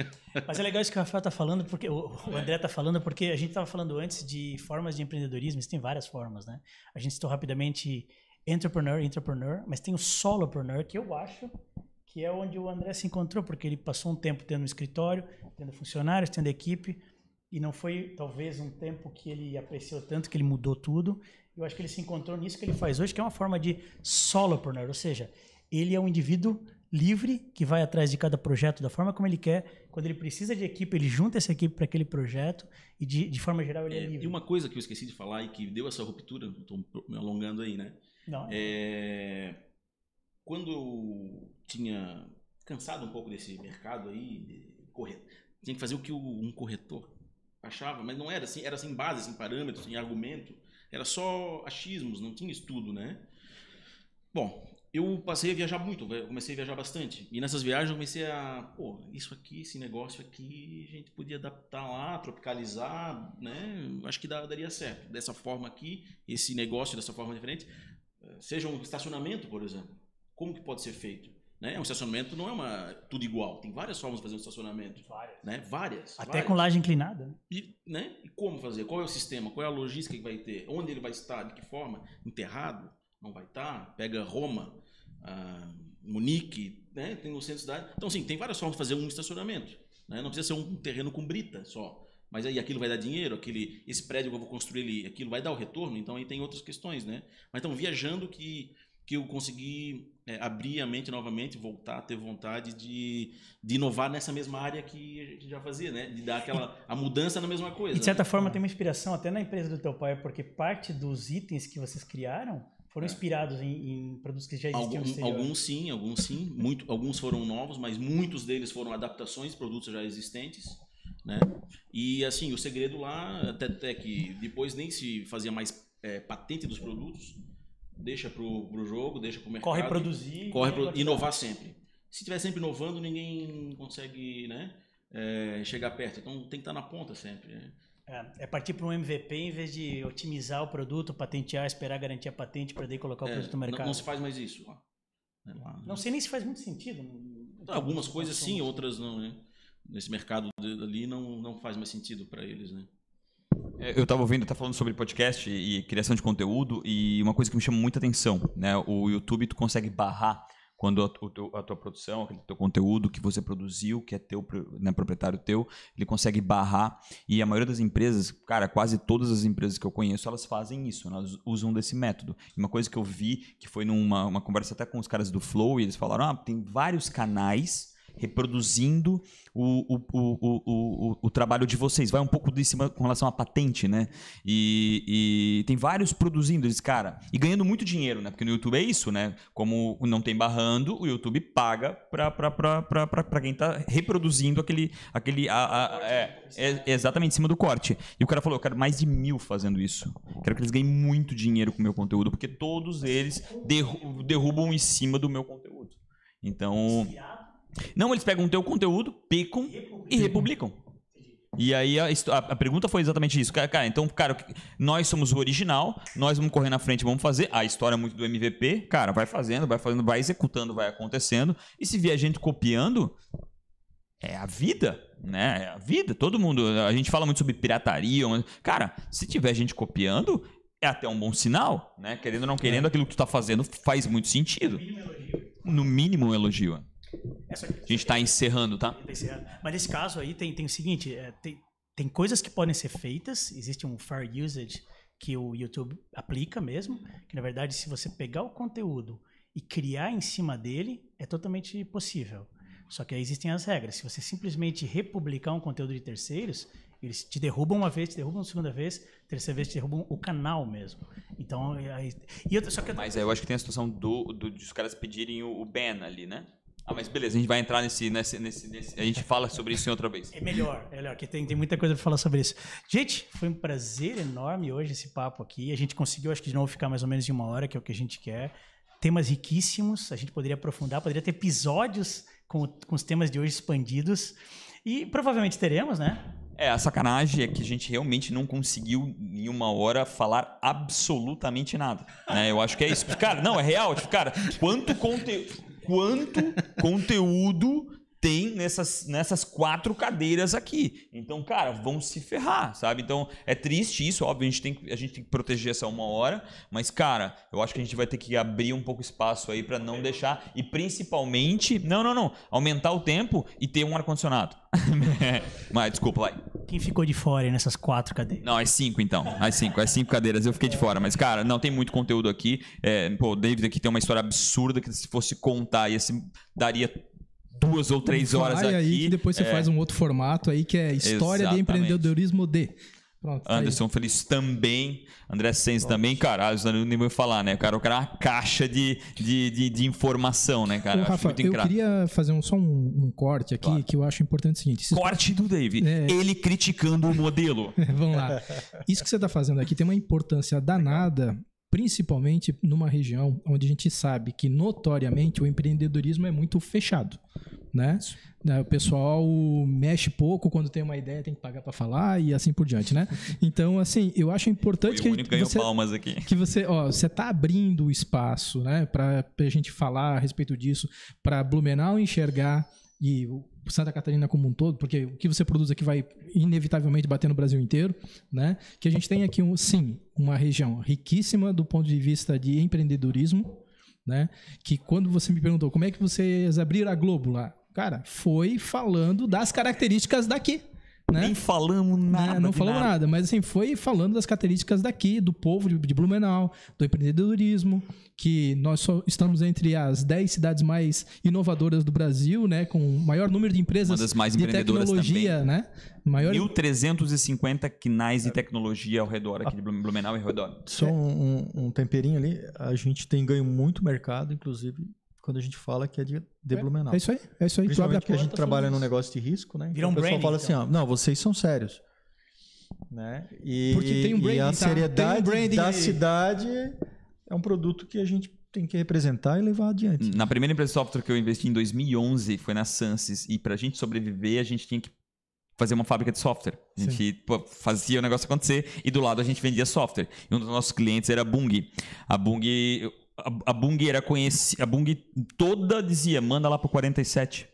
Mas é legal isso que o Rafael está falando, porque o, o André está falando, porque a gente estava falando antes de formas de empreendedorismo, tem várias formas, né? A gente citou rapidamente entrepreneur, entrepreneur, mas tem o solopreneur, que eu acho que é onde o André se encontrou, porque ele passou um tempo tendo um escritório, tendo funcionários, tendo equipe, e não foi talvez um tempo que ele apreciou tanto que ele mudou tudo. Eu acho que ele se encontrou nisso que ele faz hoje, que é uma forma de solopreneur, ou seja, ele é um indivíduo livre, que vai atrás de cada projeto da forma como ele quer. Quando ele precisa de equipe, ele junta essa equipe para aquele projeto e, de, de forma geral, ele é, é, livre. E uma coisa que eu esqueci de falar e que deu essa ruptura, estou me alongando aí, né? Não. É, quando eu tinha cansado um pouco desse mercado aí, de correr, tinha que fazer o que um corretor achava, mas não era assim, era sem base, sem parâmetros, sem argumento, era só achismos, não tinha estudo, né? Bom, eu passei a viajar muito, comecei a viajar bastante. E nessas viagens eu comecei a, pô, isso aqui, esse negócio aqui, a gente podia adaptar lá, tropicalizar, né? Acho que daria certo. Dessa forma aqui, esse negócio dessa forma diferente, eh, seja um estacionamento, por exemplo. Como que pode ser feito? Né? Um estacionamento não é uma tudo igual. Tem várias formas de fazer um estacionamento. Várias. Né? Várias. Até várias. com laje inclinada. Né? E, né? e como fazer? Qual é o sistema? Qual é a logística que vai ter? Onde ele vai estar? De que forma? Enterrado? não vai estar. Pega Roma, ah, Munique, né? tem no centro da cidade. Então, sim, tem várias formas de fazer um estacionamento. Né? Não precisa ser um terreno com brita só. Mas aí aquilo vai dar dinheiro, aquele, esse prédio que eu vou construir ali, aquilo vai dar o retorno, então aí tem outras questões, né? Mas então, viajando que, que eu consegui é, abrir a mente novamente, voltar a ter vontade de, de inovar nessa mesma área que a gente já fazia, né? De dar aquela a mudança na mesma coisa. E de certa né? forma tem uma inspiração até na empresa do teu pai, porque parte dos itens que vocês criaram foram É. inspirados em, em produtos que já existiam Algum- alguns sim, alguns sim. Muito, alguns foram novos, mas muitos deles foram adaptações de produtos já existentes. Né? E assim, o segredo lá, até, até que depois nem se fazia mais é, patente dos produtos, deixa pro, pro jogo, deixa pro mercado. Corre produzir. corre pro, inovar. inovar sempre. Se estiver sempre inovando, ninguém consegue né, é, chegar perto. Então tem que estar na ponta sempre. né? É, é partir para um MVP em vez de otimizar o produto, patentear, esperar garantir a patente para daí colocar o É, produto no não, mercado. não se faz mais isso lá. Né, lá, Não sei nem se faz muito sentido. Algumas coisas sim, outras não, né? Nesse mercado ali não, não faz mais sentido para eles, né? É, Eu estava ouvindo, tá falando sobre podcast e criação de conteúdo e uma coisa que me chama muita atenção, né? O YouTube tu consegue barrar quando a, a tua produção, aquele teu conteúdo que você produziu, que é teu, né, proprietário teu, ele consegue barrar e a maioria das empresas, cara, quase todas as empresas que eu conheço, elas fazem isso, né? elas usam desse método. E uma coisa que eu vi, que foi numa uma conversa até com os caras do Flow, e eles falaram, ah, tem vários canais reproduzindo o, o, o, o, o, trabalho de vocês. Vai um pouco de cima com relação à patente, né? E, e tem vários produzindo, eles, cara, e ganhando muito dinheiro, né? Porque no YouTube é isso, né? Como não tem barrando, o YouTube paga pra quem tá reproduzindo aquele. aquele a, a- é, é exatamente em cima do corte. E o cara falou: eu quero mais de mil fazendo isso. Quero que eles ganhem muito dinheiro com o meu conteúdo, porque todos eles derru- derrubam em cima do meu conteúdo. Então. Não, eles pegam o teu conteúdo, picam e republicam. E aí a, a- a pergunta foi exatamente isso. Cara, cara, então, cara, nós somos o original, nós vamos correr na frente, vamos fazer. A história é muito do MVP, cara, vai fazendo, vai fazendo, vai executando, vai acontecendo. E se vier gente copiando, é a vida, né? É a vida. Todo mundo. A gente fala muito sobre pirataria, mas, cara, se tiver gente copiando, é até um bom sinal, né? Querendo ou não querendo, aquilo que tu tá fazendo faz muito sentido. No mínimo um elogio. Essa- A gente tá encerrando, tá? Tá. Mas nesse caso aí tem, tem o seguinte, é, tem, tem coisas que podem ser feitas, existe um fair usage que o YouTube aplica mesmo, que na verdade se você pegar o conteúdo e criar em cima dele, é totalmente possível. Só que aí existem as regras. Se você simplesmente republicar um conteúdo de terceiros, eles te derrubam uma vez, te derrubam a segunda vez, terceira vez te derrubam o canal mesmo. Então, é aí, e só que eu- Mas eu acho que tem a situação do, do- dos caras pedirem o, o ban ali, né? Ah, mas beleza, a gente vai entrar nesse, nesse, nesse, nesse- A gente fala sobre isso em outra vez. É melhor, é melhor, que tem, tem muita coisa para falar sobre isso. Gente, foi um prazer enorme hoje esse papo aqui. A gente conseguiu, acho que de novo, ficar mais ou menos em uma hora, que é o que a gente quer. Temas riquíssimos, a gente poderia aprofundar, poderia ter episódios com, com os temas de hoje expandidos. E provavelmente teremos, né? É, a sacanagem é que a gente realmente não conseguiu em uma hora falar absolutamente nada. Né? Eu acho que é isso. Cara, não, é real. Tipo, cara, quanto, conte... quanto <laughs> conteúdo tem nessas, nessas quatro cadeiras aqui? Então, cara, vão se ferrar, sabe? Então, é triste isso, óbvio, a gente tem, que- a gente tem que proteger essa uma hora, mas, cara, eu acho que a gente vai ter que abrir um pouco espaço aí pra não deixar, e principalmente, não, não, não, aumentar o tempo e ter um ar-condicionado. <laughs> mas, desculpa, vai. Quem ficou de fora aí nessas quatro cadeiras? Não, as cinco então. As cinco, as cinco cadeiras eu fiquei de fora. Mas, cara, não tem muito conteúdo aqui. É, pô, o David aqui tem uma história absurda que se fosse contar, ia se, daria duas ou três horas aqui. aí que depois você É, faz um outro formato aí que é História Exatamente. de Empreendedorismo de. Pronto. tá aí. Anderson Feliz também, André Sens também, cara, eu nem vou falar, né? Cara, o cara é uma caixa de, de, de, de informação, né, cara? Ô, Eu Rafa, eu queria fazer um- só um, um corte aqui Claro. que eu acho importante o seguinte. Corte do David. É. Ele criticando o modelo. <laughs> Vamos lá. Isso que você está fazendo aqui tem uma importância danada, principalmente numa região onde a gente sabe que notoriamente o empreendedorismo é muito fechado, né? Né, O pessoal mexe pouco quando tem uma ideia, tem que pagar para falar e assim por diante, né? <laughs> Então, assim, eu acho Foi importante o que único que ganhou você palmas aqui. que você, ó, você tá abrindo o espaço, né, para a gente falar a respeito disso, para Blumenau enxergar e o Santa Catarina como um todo, porque o que você produz aqui vai inevitavelmente bater no Brasil inteiro, né? Que a gente tem aqui um, sim, uma região riquíssima do ponto de vista de empreendedorismo, né? Que quando você me perguntou como é que vocês abriram a Globo lá, cara, foi falando das características daqui. Né? Nem falamos nada. Né? Não falamos nada. mas assim, foi falando das características daqui, do povo de, de Blumenau, do empreendedorismo, que nós só estamos entre as 10 cidades mais inovadoras do Brasil, né? Com o maior número de empresas Uma das mais de empreendedoras tecnologia, né? Maior... 1.350 quinais de tecnologia ao redor aqui de Blum- Blumenau e ao redor. Só um, um temperinho ali, a gente tem ganho muito mercado, inclusive quando a gente fala que é de, de Blumenau. É isso aí, é isso aí. Tu abre a Principalmente que a gente porta, trabalha num negócio de risco, né? Vira um o pessoal branding, fala assim, então. ó, não, vocês são sérios. Né? E, Porque tem um e branding, a tá? seriedade Tem um branding da aí. cidade é um produto que a gente tem que representar e levar adiante. Na primeira empresa de software que eu investi em 2011 foi na Sansis. E pra gente sobreviver, a gente tinha que fazer uma fábrica de software. A gente pô, fazia o negócio acontecer e do lado a gente vendia software. E um dos nossos clientes era a Bung. A Bung, a, a Bung era conhecida. A Bung toda dizia: manda lá pro 47.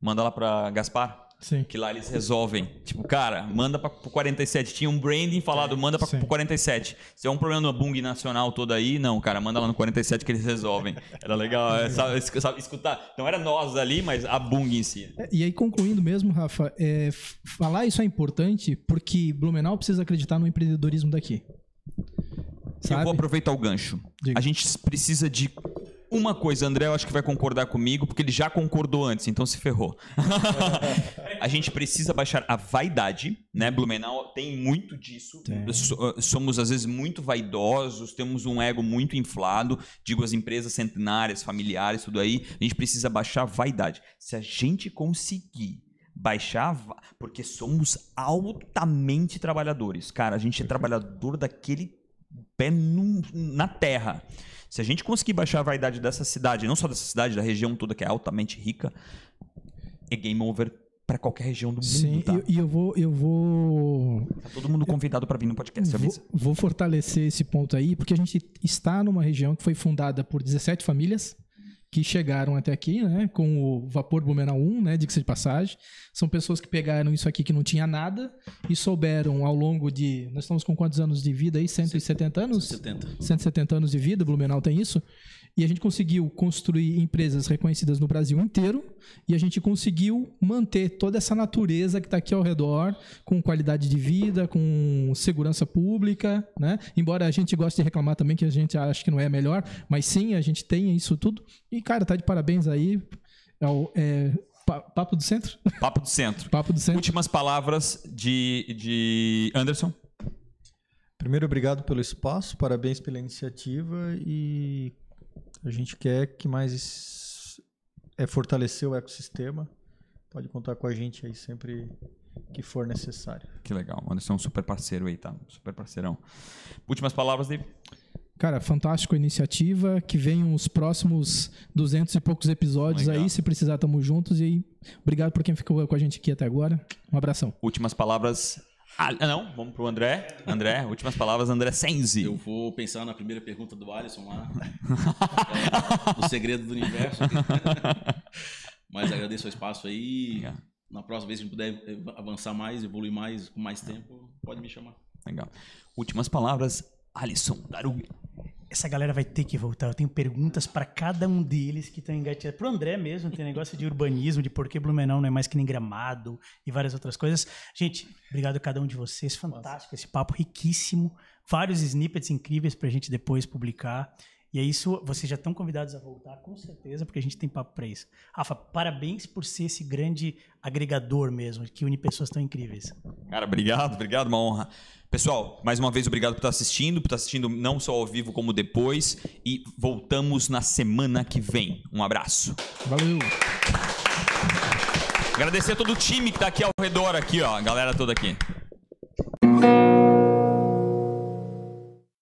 Manda lá pra Gaspar. Sim. Que lá eles resolvem. Tipo, cara, manda pra, pro 47. Tinha um branding falado, manda pra, Sim. pro 47. Se é um problema no Bung nacional todo aí, não, cara, manda lá no 47 que eles resolvem. Era legal é, <laughs> sabe, sabe, escutar. Não era nós ali, mas a Bung em si. É, E aí, concluindo mesmo, Rafa, é, falar isso é importante porque Blumenau precisa acreditar no empreendedorismo daqui. Eu Sabe? vou aproveitar o gancho. Diga. A gente precisa de uma coisa, André, eu acho que vai concordar comigo, porque ele já concordou antes, então se ferrou. <laughs> a gente precisa baixar a vaidade, né? Blumenau tem muito disso. So- Somos, às vezes, muito vaidosos, temos um ego muito inflado, digo, as empresas centenárias, familiares, tudo aí. A gente precisa baixar a vaidade. Se a gente conseguir baixar, porque somos altamente trabalhadores. Cara, a gente é trabalhador daquele pé num- na terra. Se a gente conseguir baixar a vaidade dessa cidade, não só dessa cidade, da região toda que é altamente rica, é game over para qualquer região do mundo, Sim, tá? e, e eu vou, eu vou, Tá todo mundo convidado para vir no podcast, vou, avisa. vou fortalecer esse ponto aí, porque a gente está numa região que foi fundada por 17 famílias que chegaram até aqui, né, com o vapor Blumenau 1, né, diga-se de passagem. São pessoas que pegaram isso aqui que não tinha nada e souberam ao longo de, nós estamos com quantos anos de vida aí? 170 anos? 70. 170 anos de vida, Blumenau tem isso. E a gente conseguiu construir empresas reconhecidas no Brasil inteiro e a gente conseguiu manter toda essa natureza que está aqui ao redor, com qualidade de vida, com segurança pública, né? Embora a gente goste de reclamar também que a gente acha que não é melhor, mas sim, a gente tem isso tudo. E, cara, tá de parabéns aí. É é, Papo do Centro? Papo do Centro. <laughs> Papo do Centro. Últimas palavras de, de Anderson. Primeiro, obrigado pelo espaço, parabéns pela iniciativa e a gente quer que mais é fortalecer o ecossistema. Pode contar com a gente aí sempre que for necessário. Que legal. Anderson é um super parceiro aí, tá? Super parceirão. Últimas palavras de Cara, fantástico a iniciativa. Que venham os próximos 200 e poucos episódios Legal. aí. Se precisar, tamo juntos. E aí, obrigado por quem ficou com a gente aqui até agora. Um abração. últimas palavras. Ah, não, vamos pro André. André, <laughs> últimas palavras, André Senzi. Eu vou pensar na primeira pergunta do Alisson lá. É, o segredo do universo. <laughs> Mas agradeço o espaço aí. Legal. Na próxima vez que a gente puder avançar mais, evoluir mais, com mais tempo, pode me chamar. Legal. Últimas palavras, Alisson Daru. Essa galera vai ter que voltar. Eu tenho perguntas para cada um deles que estão engatilhados. Pro André mesmo, tem negócio de urbanismo, de por que Blumenau não é mais que nem Gramado e várias outras coisas. Gente, obrigado a cada um de vocês. Fantástico esse papo riquíssimo. Vários snippets incríveis pra gente depois publicar. E é isso, vocês já estão convidados a voltar, com certeza, porque a gente tem papo para isso. Rafa, parabéns por ser esse grande agregador mesmo, que une pessoas tão incríveis. Cara, obrigado, obrigado, uma honra. Pessoal, mais uma vez, obrigado por estar assistindo, por estar assistindo não só ao vivo como depois. E voltamos na semana que vem. Um abraço. Valeu. Agradecer a todo o time que tá aqui ao redor, aqui, ó. A galera toda aqui.